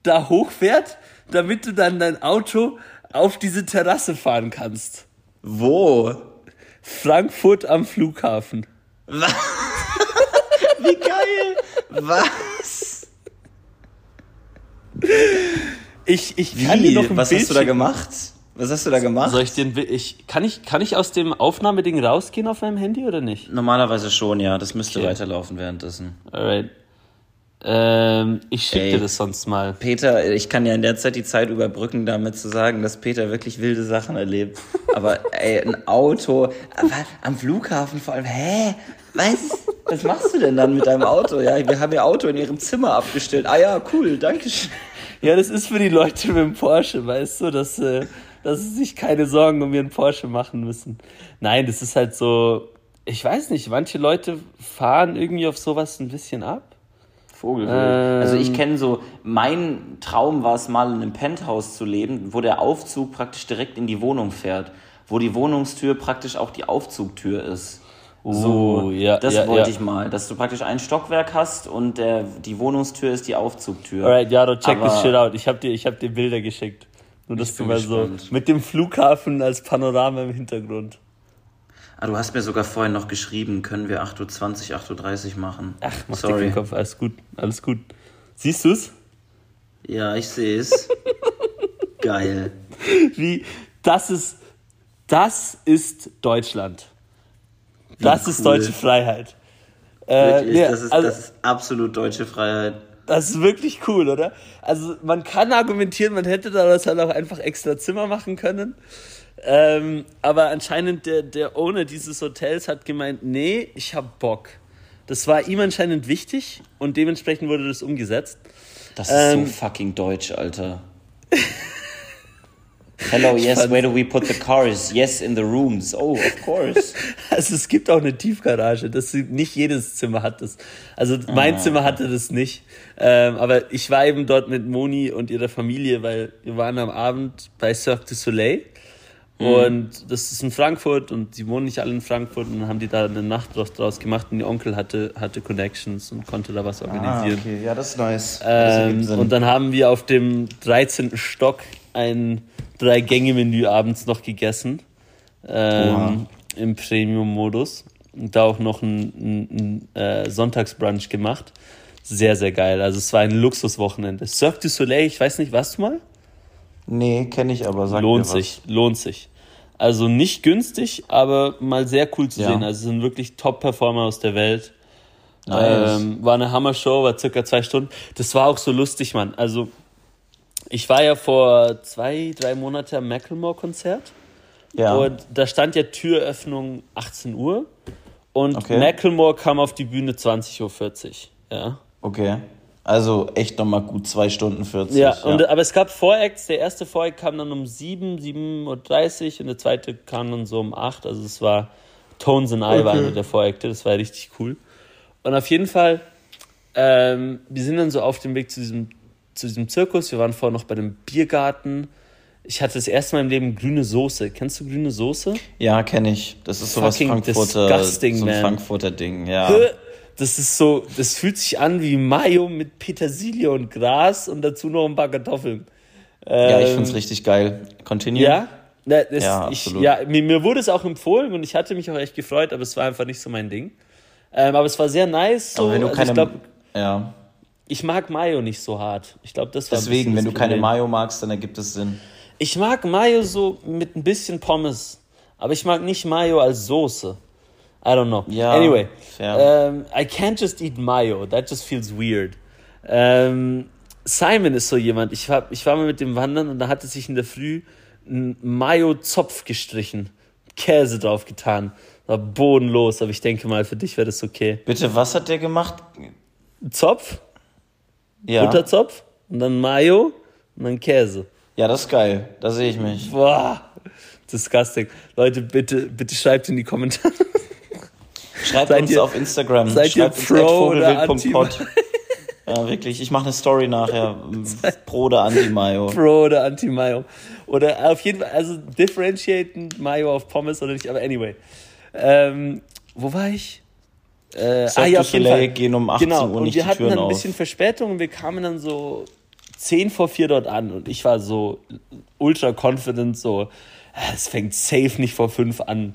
da hochfährt, damit du dann dein Auto auf diese Terrasse fahren kannst. Wo? Frankfurt am Flughafen. [LAUGHS] Wie geil! Was? Ich, ich kann dir Wie? noch ein Was Bild hast du da gemacht? Was hast du da gemacht? Soll ich den, ich, kann ich, kann ich aus dem Aufnahmeding rausgehen auf meinem Handy oder nicht? Normalerweise schon, ja. Das müsste Okay. weiterlaufen währenddessen. Alright. Ähm, ich schicke dir das sonst mal. Peter, ich kann ja in der Zeit die Zeit überbrücken, damit zu sagen, dass Peter wirklich wilde Sachen erlebt. [LAUGHS] Aber ey, ein Auto, aber am Flughafen vor allem, hä? Was? Was machst du denn dann mit deinem Auto? Ja, wir haben ihr Auto in ihrem Zimmer abgestellt. Ah ja, cool, danke schön. Ja, das ist für die Leute mit dem Porsche, weißt du, dass, äh, dass sie sich keine Sorgen um ihren Porsche machen müssen. Nein, das ist halt so, ich weiß nicht, manche Leute fahren irgendwie auf sowas ein bisschen ab. Vogelwild. Ähm. also ich kenne so, mein Traum war es mal in einem Penthouse zu leben, wo der Aufzug praktisch direkt in die Wohnung fährt. Wo die Wohnungstür praktisch auch die Aufzugtür ist. So, Oh, ja, das ja, wollte ja. ich mal, dass du praktisch ein Stockwerk hast und der, die Wohnungstür ist die Aufzugtür. Alright, Jaro, check Aber- this shit out. Ich hab dir, ich hab dir Bilder geschickt. Nur, dass Ich du mal so mit dem Flughafen als Panorama im Hintergrund. Ah, du hast mir sogar vorhin noch geschrieben, können wir 8.20 Uhr, 8.30 Uhr machen. Ach, mach dir Sorry. keinen Kopf, alles gut, alles gut. Siehst du's? Ja, ich sehe es. [LAUGHS] Geil. Wie, das ist, das ist Deutschland. Das ist cool. deutsche Freiheit. Äh, Wirklich, nee, das, ist, also, das ist absolut deutsche Freiheit. das ist wirklich cool, oder? Also man kann argumentieren, man hätte daraus halt auch einfach extra Zimmer machen können. Ähm, aber anscheinend der, der Owner dieses Hotels hat gemeint, nee, ich hab Bock. Das war ihm anscheinend wichtig und dementsprechend wurde das umgesetzt. Das ist Ähm, so fucking deutsch, Alter. Hello, yes, where do we put the cars? Yes, in the rooms. Oh, of course. [LAUGHS] Also es gibt auch eine Tiefgarage, das nicht jedes Zimmer hat das. Also mein Zimmer hatte das nicht. Ähm, aber ich war eben dort mit Moni und ihrer Familie, weil wir waren am Abend bei Cirque du Soleil. Und das ist in Frankfurt und sie wohnen nicht alle in Frankfurt und dann haben die da eine Nacht draus, draus gemacht und ihr Onkel hatte, hatte Connections und konnte da was organisieren. Ah, okay, ja, das ist nice. Ähm, und dann haben wir auf dem 13. Stock ein Drei-Gänge-Menü abends noch gegessen. Ähm, Im Premium-Modus. Und da auch noch ein, ein, ein äh, Sonntagsbrunch gemacht. Sehr, sehr geil. Also es war ein Luxuswochenende. Cirque du Soleil, ich weiß nicht, warst du mal? Nee, kenne ich aber, sag lohnt sich, lohnt sich. Also nicht günstig, aber mal sehr cool zu Ja. sehen. Also sind wirklich Top-Performer aus der Welt. Nice. Ähm, war eine Hammer-Show, war circa zwei Stunden. Das war auch so lustig, Mann. Also, ich war ja vor zwei, drei Monaten am Macklemore-Konzert. Ja. Und da stand ja Türöffnung 18 Uhr. Und Okay. Macklemore kam auf die Bühne 20.40 Uhr. Ja. okay. Also echt nochmal gut zwei Stunden 40. Ja, und, aber es gab Voracts. Der erste Voract kam dann um 7, 7.30 Uhr und der zweite kam dann so um 8. Also es war Tones and I war einer der Vorakte. Das war richtig cool. Und auf jeden Fall, ähm, wir sind dann so auf dem Weg zu diesem, zu diesem Zirkus. Wir waren vorher noch bei dem Biergarten. Ich hatte das erste Mal im Leben grüne Soße. Kennst du grüne Soße? ja, kenne ich. Das ist sowas Frankfurter, disgusting, so ein man. Frankfurter Ding, ja. Das ist so, das fühlt sich an wie Mayo mit Petersilie und Gras und dazu noch ein paar Kartoffeln. Ja, ich Ähm, find's richtig geil. Continue. Ja? Das, Ja, ich, ja mir, mir wurde es auch empfohlen und ich hatte mich auch echt gefreut, aber es war einfach nicht so mein Ding. Ähm, aber es war sehr nice. So. Aber wenn du also keine, ich, glaub, ja, ich mag Mayo nicht so hart. Ich glaube, das war deswegen, wenn du keine. Mayo magst, dann ergibt es Sinn. Ich mag Mayo so mit ein bisschen Pommes, aber ich mag nicht Mayo als Soße. I don't know. Ja, anyway, ähm, I can't just eat Mayo. That just feels weird. Ähm, Simon ist so jemand. Ich war, ich war mal mit dem Wandern und da hatte sich in der Früh ein Mayo-Zopf gestrichen, Käse drauf getan. War bodenlos, aber ich denke mal, für dich wäre das okay. Bitte, was hat der gemacht? Zopf, Ja, Butterzopf und dann Mayo und dann Käse. ja das ist geil. Da sehe ich mich. Boah, disgusting. Leute, bitte, bitte schreibt in die Kommentare. Schreibt Seid uns ihr- auf Instagram. seid ihr Schreibt uns Pro oder vogelwild.pod. [LAUGHS] Ja, wirklich. Ich mache eine Story nachher. [LAUGHS] Pro oder Anti-Mayo. Pro oder Anti-Mayo. Oder auf jeden Fall, also differentiaten Mayo auf Pommes oder nicht, aber anyway. Ähm, wo war ich? Äh, ah, ja, auf jeden Fall. gehen um 18 genau. Uhr nicht und wir hatten dann ein bisschen auf. Verspätung und wir kamen dann so 10 vor 4 dort an und ich war so ultra confident, so, es fängt safe nicht vor 5 an.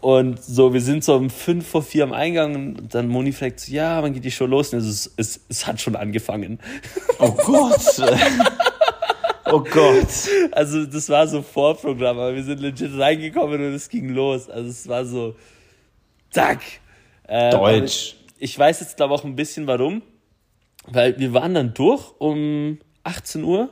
Und so, wir sind so um 5 vor 4 am Eingang und dann Moni fragt so, ja, wann geht die Show los? Und es, es, es hat schon angefangen. Oh Gott. [LAUGHS] oh Gott. Also das war so Vorprogramm, aber wir sind legit reingekommen und es ging los. Also es war so, zack. Äh, Deutsch. Ich weiß jetzt glaube auch ein bisschen warum, weil wir waren dann durch um 18 Uhr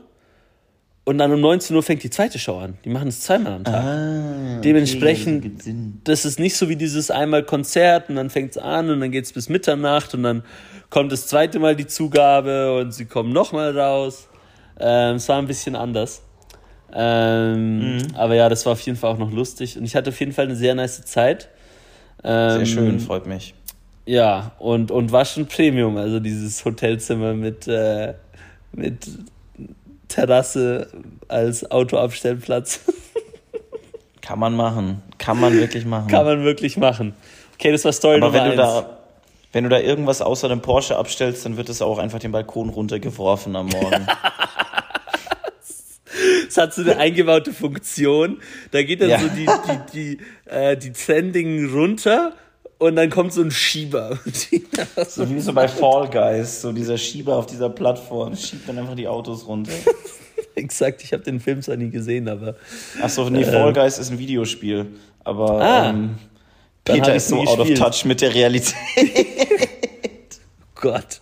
und dann um 19 Uhr fängt die zweite Show an. Die machen es zweimal am Tag. Ah, Dementsprechend, okay, das ist nicht so wie dieses einmal Konzert und dann fängt es an und dann geht es bis Mitternacht und dann kommt das zweite Mal die Zugabe und sie kommen nochmal raus. Ähm, es war ein bisschen anders. Ähm, mhm. Aber ja, das war auf jeden Fall auch noch lustig und ich hatte auf jeden Fall eine sehr nice Zeit. Ähm, sehr schön, freut mich. Ja, und, und war schon Premium, also dieses Hotelzimmer mit, äh, mit Terrasse als Autoabstellplatz. [LAUGHS] Kann man machen. Kann man wirklich machen. Kann man wirklich machen. Okay, das war Story Aber Nummer wenn du eins. Da, wenn du da irgendwas außer dem Porsche abstellst, dann wird es auch einfach den Balkon runtergeworfen am Morgen. [LAUGHS] Es hat so eine eingebaute Funktion. Da geht dann ja. so die, die, die, äh, die Trending runter und dann kommt so ein Schieber. [LAUGHS] so wie so bei Fall Guys, so dieser Schieber auf dieser Plattform schiebt dann einfach die Autos runter. Exakt, ich habe den Film zwar nie gesehen, aber. Achso, nee, Fall ähm, Guys ist ein Videospiel. Aber ah, ähm, Peter ist so out of touch mit der Realität. [LAUGHS] Gott.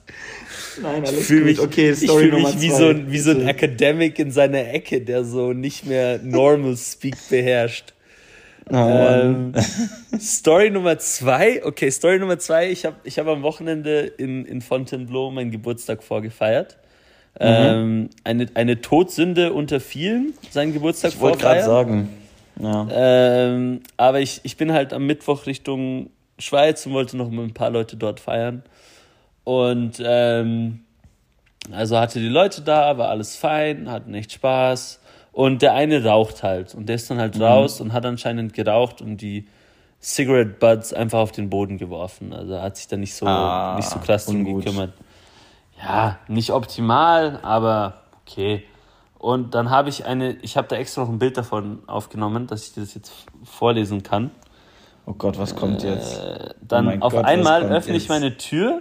Nein, alles ich fühle mich, okay, Story ich fühl mich wie, so ein, wie so ein Academic in seiner Ecke, der so nicht mehr Normal Speak beherrscht. Oh, ähm, Story Nummer zwei. Okay, Story Nummer zwei. Ich habe ich hab am Wochenende in, in Fontainebleau meinen Geburtstag vorgefeiert. Mhm. Ähm, eine, eine Todsünde unter vielen, seinen Geburtstag ich vorfeiern. Ich wollte gerade sagen. Ja. Ähm, aber ich, ich bin halt am Mittwoch Richtung Schweiz und wollte noch mit ein paar Leute dort feiern. Und ähm, also hatte die Leute da, war alles fein, hatten echt Spaß. Und der eine raucht halt. Und der ist dann halt mhm. raus und hat anscheinend geraucht und die Cigarette Buds einfach auf den Boden geworfen. Also hat sich da nicht so, ah, nicht so krass drum gekümmert. Ja, nicht optimal, aber okay. Und dann habe ich eine, ich habe da extra noch ein Bild davon aufgenommen, dass ich das jetzt vorlesen kann. Oh Gott, was kommt jetzt? Äh, dann oh auf Gott, einmal öffne jetzt? ich meine Tür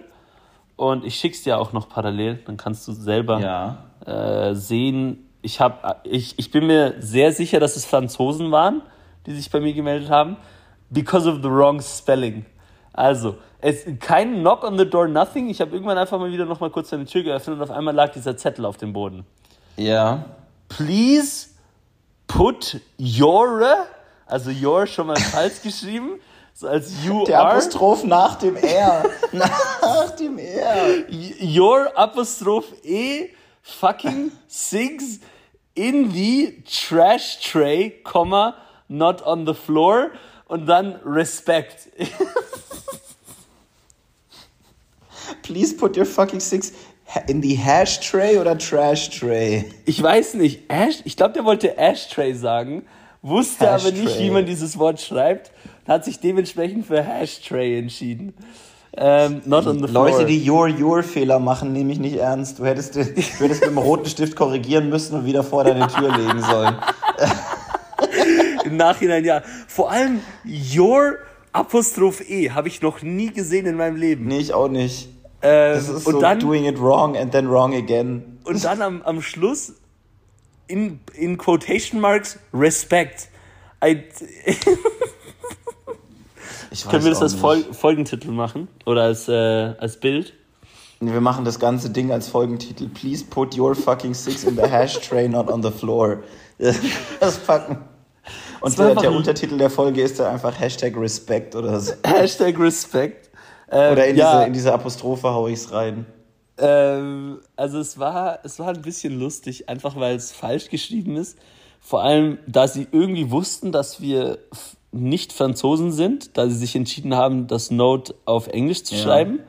und ich schick's dir auch noch parallel. Dann kannst du selber ja. äh, sehen, ich, hab, ich, ich bin mir sehr sicher, dass es Franzosen waren, die sich bei mir gemeldet haben. Because of the wrong spelling. Also, es, kein Knock on the door, nothing. Ich habe irgendwann einfach mal wieder noch mal kurz eine Tür geöffnet und auf einmal lag dieser Zettel auf dem Boden. Ja. Please put your, also your schon mal falsch [LAUGHS] geschrieben, so als you Der are. Apostroph nach dem R. [LAUGHS] nach dem R. Your Apostroph E fucking six in the trash tray, comma, not on the floor und dann Respect. [LAUGHS] Please put your fucking six in the hash tray oder trash tray? Ich weiß nicht. Ash, ich glaube, der wollte Ashtray sagen, wusste Hash aber nicht, wie man dieses Wort schreibt und hat sich dementsprechend für Hashtray entschieden. Ähm, not on the floor. Leute, die Your Your Fehler machen, nehme ich nicht ernst. Du hättest, du hättest mit dem roten Stift korrigieren müssen und wieder vor deine Tür legen sollen. [LAUGHS] Im Nachhinein ja. Vor allem Your Apostroph E habe ich noch nie gesehen in meinem Leben. Nee, ich auch nicht. Ähm, das ist und so dann, doing it wrong and then wrong again. Und dann am, am Schluss in, in Quotation Marks Respect. I, [LAUGHS] Können wir das als Fol Folgentitel machen? Oder als, äh, als Bild? Wir machen das ganze Ding als Folgentitel. Please put your fucking six in the hash tray, not on the floor. [LAUGHS] Das packen. Und der, der Untertitel der Folge ist dann einfach Hashtag Respect oder so. [LAUGHS] Hashtag Respect. Ähm, oder in, ja. diese, in diese Apostrophe hau ich's rein. Ähm, also es war, es war ein bisschen lustig, einfach weil es falsch geschrieben ist. Vor allem, da sie irgendwie wussten, dass wir nicht Franzosen sind, da sie sich entschieden haben, das Note auf Englisch zu ja. schreiben.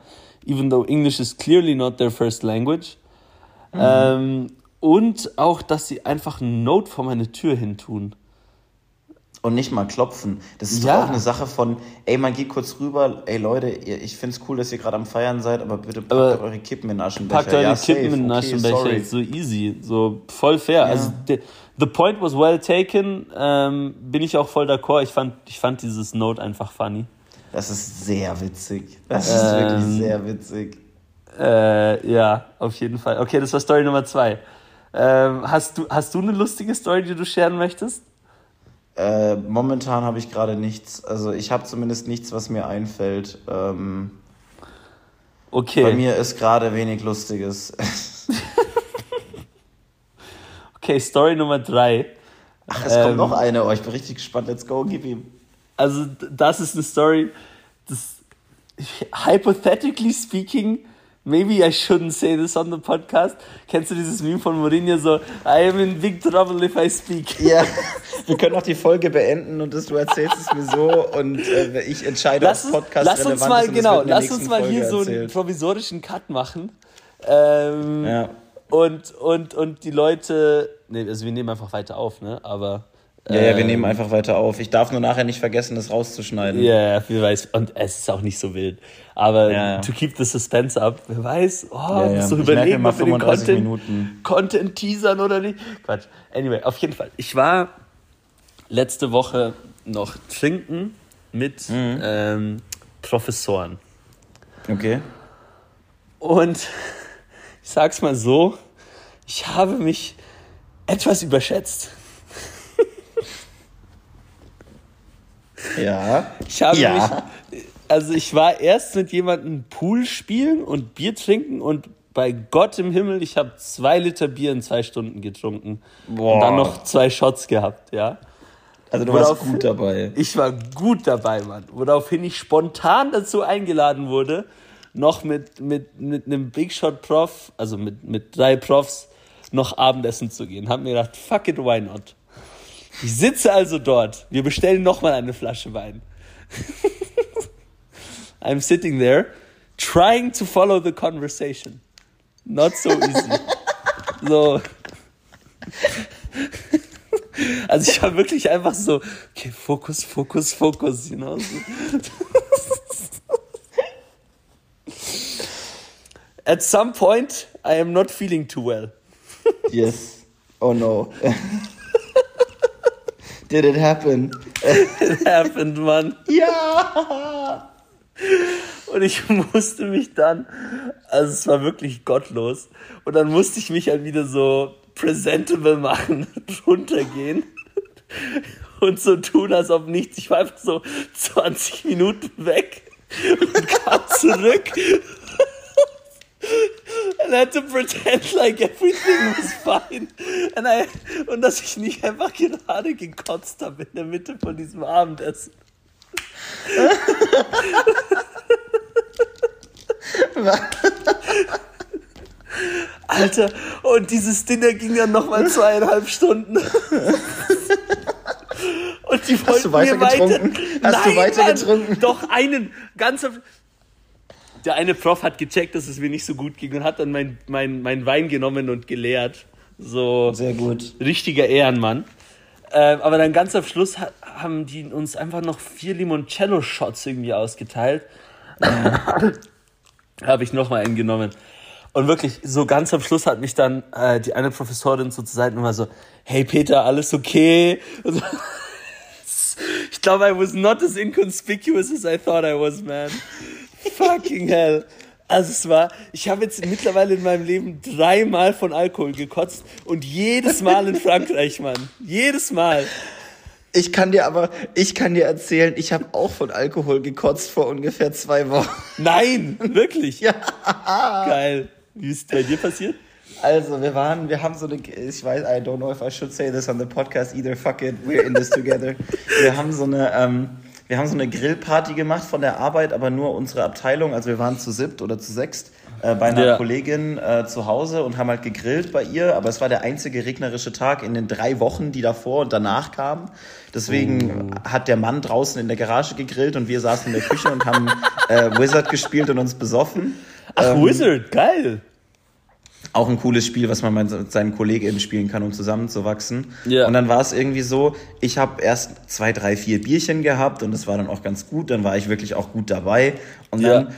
even though English is clearly not their first language. Mhm. Ähm, und auch, dass sie einfach ein Note vor meine Tür hin tun. Und nicht mal klopfen. Das ist ja. doch auch eine Sache von, ey, man geht kurz rüber, ey Leute, ich find's cool, dass ihr gerade am Feiern seid, aber bitte packt aber eure Kippen in den Aschenbecher. Packt eure ja, Kippen safe. in den Aschenbecher, okay, so easy, so voll fair. Ja. Also the, point was well taken, ähm, bin ich auch voll d'accord. Ich fand, ich fand dieses Note einfach funny. Das ist sehr witzig. Das ist ähm, wirklich sehr witzig. Äh, ja, auf jeden Fall. Okay, das war Story Nummer zwei. Ähm, hast, du, hast du eine lustige Story, die du scheren möchtest? Äh, momentan habe ich gerade nichts. Also ich habe zumindest nichts, was mir einfällt. Ähm, okay. Bei mir ist gerade wenig Lustiges. [LAUGHS] okay, Story Nummer drei. Ach, es ähm, kommt noch eine. Oh, ich bin richtig gespannt. Let's go, gib ihm. Also das ist eine Story, das hypothetically speaking Maybe I shouldn't say this on the podcast. Kennst du dieses Meme von Mourinho so, I am in big trouble if I speak? Ja, wir können auch die Folge beenden und das, du erzählst es mir so und äh, ich entscheide, lass ob Podcast lass uns mal, ist genau, lass uns mal hier erzählt. so einen provisorischen Cut machen. Ähm, ja. Und, und, und die Leute, nee, also wir nehmen einfach weiter auf, ne, aber... Ja, ja, wir ähm, nehmen einfach weiter auf. Ich darf nur nachher nicht vergessen, das rauszuschneiden. Ja, yeah, wer weiß. Und es ist auch nicht so wild. Aber ja. to keep the suspense up, wer weiß, oh, ja, ja. so überlegen, ob wir den Content, Minuten. Content teasern oder nicht. Quatsch. Anyway, auf jeden Fall. Ich war letzte Woche noch trinken mit mhm. ähm, Professoren. Okay. Und ich sag's mal so, ich habe mich etwas überschätzt. Ja. Ich habe ja. mich, also ich war erst mit jemandem Pool spielen und Bier trinken und bei Gott im Himmel, ich habe zwei Liter Bier in zwei Stunden getrunken Boah. und dann noch zwei Shots gehabt, ja. Also du Worauf, warst gut dabei. Ich war gut dabei, Mann. Woraufhin ich spontan dazu eingeladen wurde, noch mit, mit, mit einem Big Shot Prof, also mit, mit drei Profs, noch Abendessen zu gehen. Hab mir gedacht, fuck it, why not? Ich sitze also dort. Wir bestellen nochmal eine Flasche Wein. [LAUGHS] I'm sitting there, trying to follow the conversation. Not so easy. [LAUGHS] so. [LAUGHS] Also ich war wirklich einfach so, okay, Fokus, Fokus, Fokus, you know. At some point, I am not feeling too well. yes. Oh no. [LAUGHS] Did it happen? It happened, Mann. Ja! Und ich musste mich dann, also es war wirklich gottlos. Und dann musste ich mich halt wieder so presentable machen, [LAUGHS] runtergehen und so tun, als ob nichts. Ich war einfach so 20 Minuten weg und kam zurück and I had to pretend like everything was fine. And I, und dass ich nicht einfach gerade gekotzt habe in der Mitte von diesem Abendessen. Alter, und dieses Dinner ging dann nochmal zweieinhalb Stunden. Und die wollten Hast du weiter mir weiter. Getrunken? Hast Nein, du weiter Mann, getrunken? Doch einen ganz der eine Prof hat gecheckt, dass es mir nicht so gut ging und hat dann mein, mein, mein Wein genommen und geleert. So Sehr gut. Richtiger Ehrenmann. Äh, aber dann ganz am Schluss ha haben die uns einfach noch vier Limoncello-Shots irgendwie ausgeteilt. [LAUGHS] Habe ich nochmal einen genommen. Und wirklich, so ganz am Schluss hat mich dann äh, die eine Professorin so zur Seite nochmal so, hey Peter, alles okay? So. [LAUGHS] ich glaube, I was not as inconspicuous as I thought I was, man. Fucking hell. Also es war, ich habe jetzt mittlerweile in meinem Leben dreimal von Alkohol gekotzt und jedes Mal in Frankreich, Mann. Jedes Mal. Ich kann dir aber, ich kann dir erzählen, ich habe auch von Alkohol gekotzt vor ungefähr zwei Wochen. Nein, wirklich? [LAUGHS] ja. Geil. Wie ist bei dir passiert? Also, wir waren, wir haben so eine, ich weiß, I don't know if I should say this on the podcast either, fuck it, we're in this together. Wir haben so eine, ähm, wir haben so eine Grillparty gemacht von der Arbeit, aber nur unsere Abteilung. Also wir waren zu siebt oder zu sechst äh, bei einer ja. Kollegin äh, zu Hause und haben halt gegrillt bei ihr. Aber es war der einzige regnerische Tag in den drei Wochen, die davor und danach kamen. Deswegen oh. hat der Mann draußen in der Garage gegrillt und wir saßen in der Küche und haben äh, Wizard gespielt und uns besoffen. Ach, ähm, Wizard, geil. Auch ein cooles Spiel, was man mit seinen KollegInnen spielen kann, um zusammenzuwachsen. Ja. Und dann war es irgendwie so, ich habe erst zwei, drei, vier Bierchen gehabt und das war dann auch ganz gut. Dann war ich wirklich auch gut dabei. Und ja. dann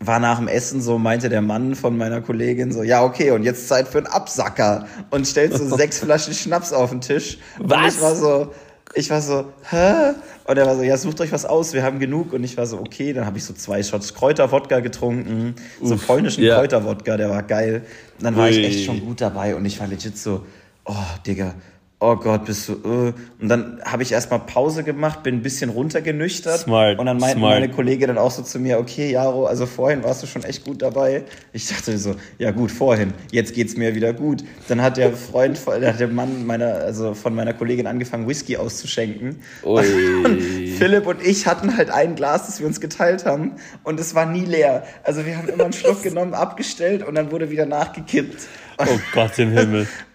war nach dem Essen so, meinte der Mann von meiner Kollegin so, ja, okay, und jetzt Zeit für einen Absacker. Und stellt so [LAUGHS] sechs Flaschen Schnaps auf den Tisch. Was? Und ich war so, ich war so, hä? Und er war so, ja, sucht euch was aus, wir haben genug. Und ich war so, okay, dann habe ich so zwei Shots Kräuterwodka getrunken, Uff, so polnischen ja. Kräuterwodka, der war geil. Und dann war Ui. ich echt schon gut dabei und ich war legit so, oh, Digga, oh Gott, bist du. Uh. Und dann habe ich erstmal Pause gemacht, bin ein bisschen runtergenüchtert. Smart. Und dann meinte meine Kollegin dann auch so zu mir, okay, Jaro, also vorhin warst du schon echt gut dabei. Ich dachte so, ja gut, vorhin, jetzt geht's mir wieder gut. Dann hat der Freund, hat der Mann meiner, also von meiner Kollegin angefangen, Whisky auszuschenken. Ui. Und Philipp und ich hatten halt ein Glas, das wir uns geteilt haben. Und es war nie leer. Also wir haben immer einen Schluck [LAUGHS] genommen, abgestellt und dann wurde wieder nachgekippt. Oh Gott im Himmel. [LAUGHS]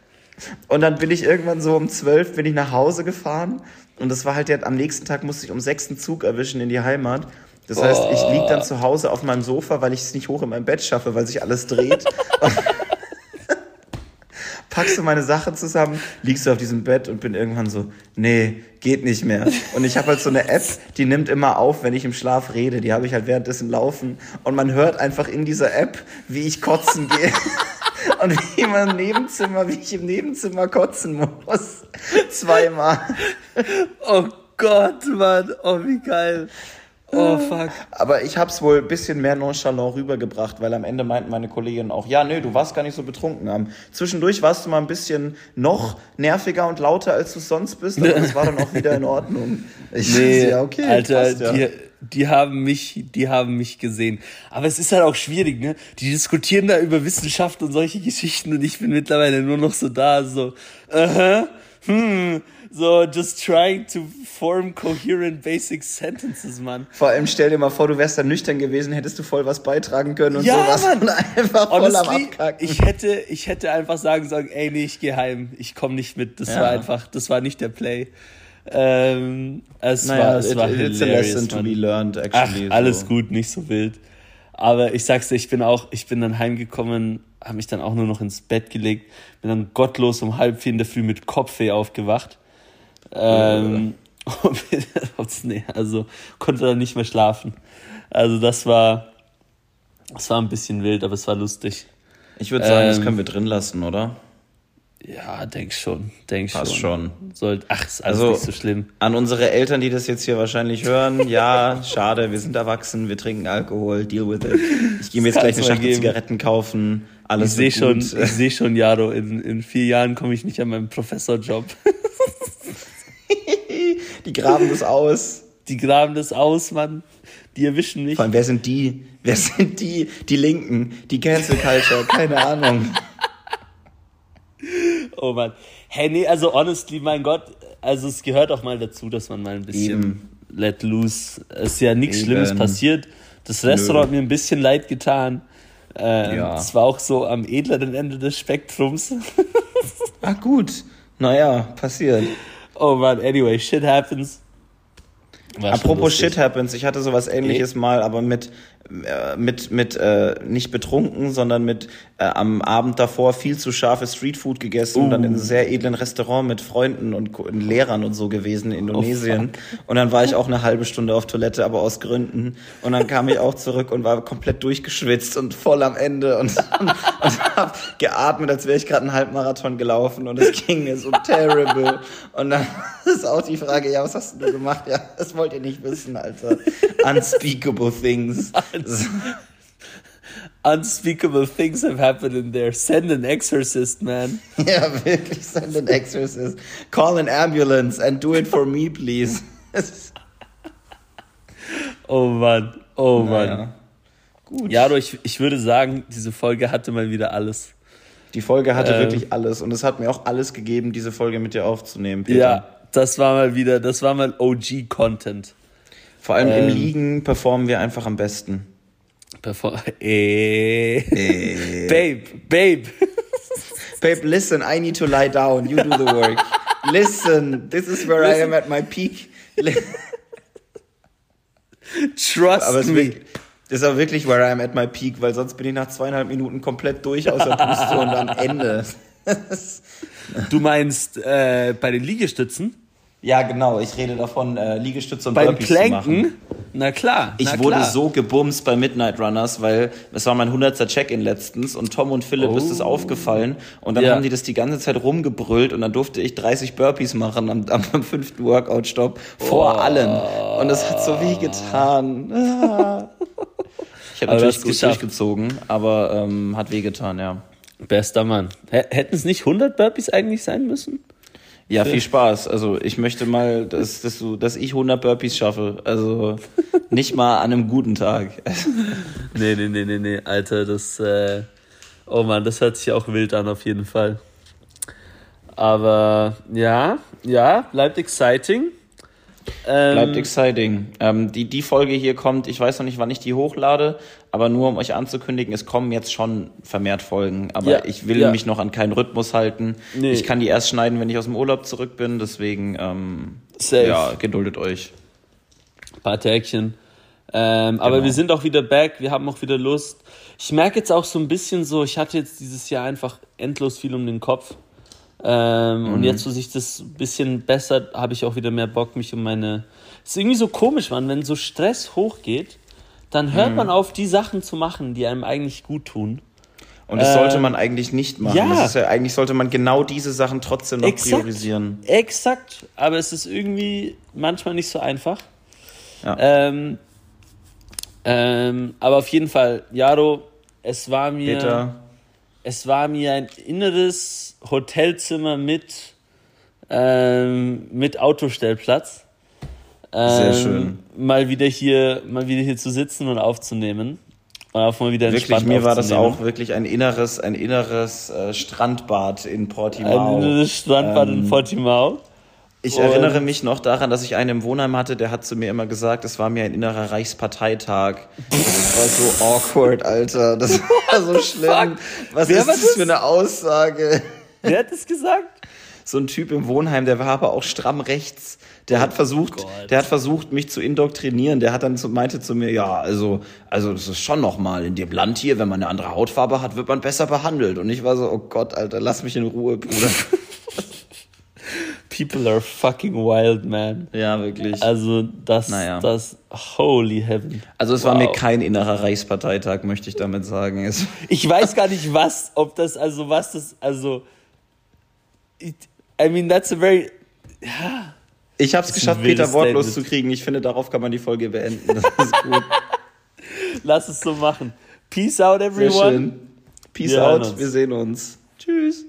Und dann bin ich irgendwann so um zwölf bin ich nach Hause gefahren. Und das war halt der, am nächsten Tag musste ich um sechsten Zug erwischen in die Heimat. Das heißt, ich lieg dann zu Hause auf meinem Sofa, weil ich es nicht hoch in mein Bett schaffe, weil sich alles dreht. [LAUGHS] packst du meine Sachen zusammen, liegst du auf diesem Bett und bin irgendwann so, nee, geht nicht mehr. Und ich habe halt so eine App, die nimmt immer auf, wenn ich im Schlaf rede. Die habe ich halt währenddessen laufen. Und man hört einfach in dieser App, wie ich kotzen gehe. [LAUGHS] Und wie im Nebenzimmer, wie ich im Nebenzimmer kotzen muss. Zweimal. Oh Gott, Mann. Oh, wie geil. Oh, fuck. Aber ich hab's wohl ein bisschen mehr nonchalant rübergebracht, weil am Ende meinten meine Kolleginnen auch, ja, nö, du warst gar nicht so betrunken. Haben. Zwischendurch warst du mal ein bisschen noch nerviger und lauter, als du sonst bist, aber das war dann auch wieder in Ordnung. Ich nee, ja, okay, Alter, passt, ja. die, die haben mich, die haben mich gesehen. Aber es ist halt auch schwierig, ne? Die diskutieren da über Wissenschaft und solche Geschichten und ich bin mittlerweile nur noch so da, so, uh -huh, hm, [LAUGHS] so just trying to form coherent basic sentences, Mann. Vor allem stell dir mal vor, du wärst da nüchtern gewesen, hättest du voll was beitragen können und ja, sowas Mann. [LAUGHS] und einfach voll Honestly, am Abkacken. Ich hätte, ich hätte einfach sagen sollen, ey, nee, ich geh heim, ich komm nicht mit. Das ja. war einfach, das war nicht der Play. Ähm, es naja, war, es it, war it's a lesson to be learned, actually. Ach, alles so. gut, nicht so wild. Aber ich sag's dir, ich bin auch, ich bin dann heimgekommen, habe mich dann auch nur noch ins Bett gelegt, bin dann gottlos um halb vier in der Früh mit Kopfweh aufgewacht. Ähm, [LAUGHS] nee, also konnte dann nicht mehr schlafen. Also das war, das war ein bisschen wild, aber es war lustig. Ich würde sagen, ähm, das können wir drin lassen, oder? Ja, denk schon, denk Passt schon. schon. Soll, ach, ist alles also, nicht so schlimm. An unsere Eltern, die das jetzt hier wahrscheinlich hören, [LAUGHS] ja, schade, wir sind erwachsen, wir trinken Alkohol, deal with it. Ich gehe mir jetzt gleich eine Schachtel Zigaretten kaufen, alles Ich sehe schon, ich sehe schon, Jaro, in, in vier Jahren komme ich nicht an meinen Professorjob. [LAUGHS] die graben das aus. Die graben das aus, Mann. Die erwischen mich. Vor allem, wer sind die? Wer sind die? Die Linken, die Cancel Culture, keine Ahnung. [LAUGHS] Oh Mann. Hey, nee, also honestly, mein Gott, also es gehört auch mal dazu, dass man mal ein bisschen Eben. let loose. Es ist ja nichts Schlimmes passiert. Das Restaurant hat mir ein bisschen leid getan. Ähm, ja. Es war auch so am edleren Ende des Spektrums. Ach [LAUGHS] gut. Naja, passiert. Oh man, anyway, shit happens. War Apropos Shit Happens, ich hatte sowas ähnliches okay. mal, aber mit äh, mit, mit äh, nicht betrunken, sondern mit äh, am Abend davor viel zu scharfes Streetfood gegessen uh. und dann in einem uh. sehr edlen Restaurant mit Freunden und Lehrern und so gewesen in Indonesien. Oh, und dann war ich auch eine halbe Stunde auf Toilette, aber aus Gründen. Und dann kam ich auch zurück und war komplett durchgeschwitzt und voll am Ende und, und, [LAUGHS] und hab geatmet, als wäre ich gerade einen Halbmarathon gelaufen und es ging mir so terrible. Und dann [LAUGHS] ist auch die Frage, ja, was hast du gemacht? Ja, das wollt ihr nicht wissen, Alter. Unspeakable things. [LAUGHS] Unspeakable things have happened in there. Send an exorcist, man. [LAUGHS] Ja, wirklich, send an exorcist. Call an ambulance and do it for me, please. [LAUGHS] oh Mann, oh naja. Mann. Gut. Ja, ich, ich würde sagen, diese Folge hatte mal wieder alles. Die Folge hatte ähm, wirklich alles und es hat mir auch alles gegeben, diese Folge mit dir aufzunehmen, Peter. Ja, das war mal wieder, das war mal OG-Content. Vor allem ähm, im Liegen performen wir einfach am besten. Perform äh, äh. Babe, babe. babe, listen, I need to lie down. You do the work. listen, this is where listen. I am at my peak. Trust me. Wirklich, Das ist aber wirklich where I'm at my peak, weil sonst bin ich nach zweieinhalb Minuten komplett durch aus der [LAUGHS] Puste und am Ende. [LAUGHS] Du meinst äh, bei den Liegestützen? Ja, genau. Ich rede davon, äh, Liegestütze und Beim Burpees zu machen. Planken? Na klar. Ich na wurde klar. so gebumst bei Midnight Runners, weil es war mein 100. Check-in letztens und Tom und Philipp ist es aufgefallen und dann Oh. Ja. haben die das die ganze Zeit rumgebrüllt und dann durfte ich 30 Burpees machen am, am, [LAUGHS] fünften Workout-Stopp vor Oh. allen und es hat so weh getan. Ah. Ich habe natürlich gut geschafft. durchgezogen, aber ähm, hat weh getan, ja. Bester Mann. Hätten es nicht 100 Burpees eigentlich sein müssen? Ja, viel Spaß. Also ich möchte mal, dass, dass, du, dass ich 100 Burpees schaffe. Also [LAUGHS] nicht mal an einem guten Tag. [LAUGHS] Nee, nee, nee, nee, nee, Alter, das, äh, oh Mann, das hört sich auch wild an auf jeden Fall. Aber ja, ja, bleibt exciting. Ähm, Bleibt exciting. Ähm, die, die Folge hier kommt, ich weiß noch nicht, wann ich die hochlade, aber nur um euch anzukündigen, es kommen jetzt schon vermehrt Folgen. Aber Ja, ich will ja. mich noch an keinen Rhythmus halten. Nee. Ich kann die erst schneiden, wenn ich aus dem Urlaub zurück bin. Deswegen, ähm, Safe. ja, geduldet euch. paar Tägchen. Ähm, Aber Genau. wir sind auch wieder back, wir haben auch wieder Lust. Ich merke jetzt auch so ein bisschen so, ich hatte jetzt dieses Jahr einfach endlos viel um den Kopf. Ähm, Mhm. Und jetzt, wo sich das ein bisschen bessert, habe ich auch wieder mehr Bock, mich um meine. Es ist irgendwie so komisch, man, wenn so Stress hochgeht, dann Mhm. hört man auf, die Sachen zu machen, die einem eigentlich gut tun. Und das Ähm, sollte man eigentlich nicht machen. ja. Ja, eigentlich sollte man genau diese Sachen trotzdem noch Exakt. priorisieren. Exakt, aber es ist irgendwie manchmal nicht so einfach. Ja. Ähm, ähm, aber auf jeden Fall, Jaro, es war mir. Peter, Es war mir ein inneres Hotelzimmer mit, ähm, mit Autostellplatz. Ähm, Sehr schön. Mal wieder hier, mal wieder hier zu sitzen und aufzunehmen. Und auch mal wieder wirklich, entspannt mir war das auch wirklich ein inneres, ein inneres äh, Strandbad in Portimao. Ein inneres Strandbad Ähm, in Portimao. Ich Und- erinnere mich noch daran, dass ich einen im Wohnheim hatte, der hat zu mir immer gesagt, es war mir ein innerer Reichsparteitag. [LAUGHS] Das war so awkward, Alter. Das [LAUGHS] war so schlimm. Was Wer ist das? für eine Aussage? Wer hat das gesagt? So ein Typ im Wohnheim, der war aber auch stramm rechts. Der hat versucht, Gott. der hat versucht, mich zu indoktrinieren. Der hat dann zu, meinte zu mir, ja, also, also, das ist schon nochmal in dem Land hier, wenn man eine andere Hautfarbe hat, wird man besser behandelt. Und ich war so, oh Gott, Alter, lass mich in Ruhe, Bruder. [LAUGHS] People are fucking wild, man. ja, wirklich. Also das, Naja. das, holy heaven. Also es war Wow. mir kein innerer Reichsparteitag, möchte ich damit sagen. [LAUGHS] Ich weiß gar nicht, was, ob das, also was das, also, it, I mean, that's a very, ich habe es geschafft, Peter wortlos Statement. zu kriegen. Ich finde, darauf kann man die Folge beenden. Das ist gut. [LAUGHS] lass es so machen. Peace out, everyone. Peace Wir out. Wir sehen uns. Tschüss.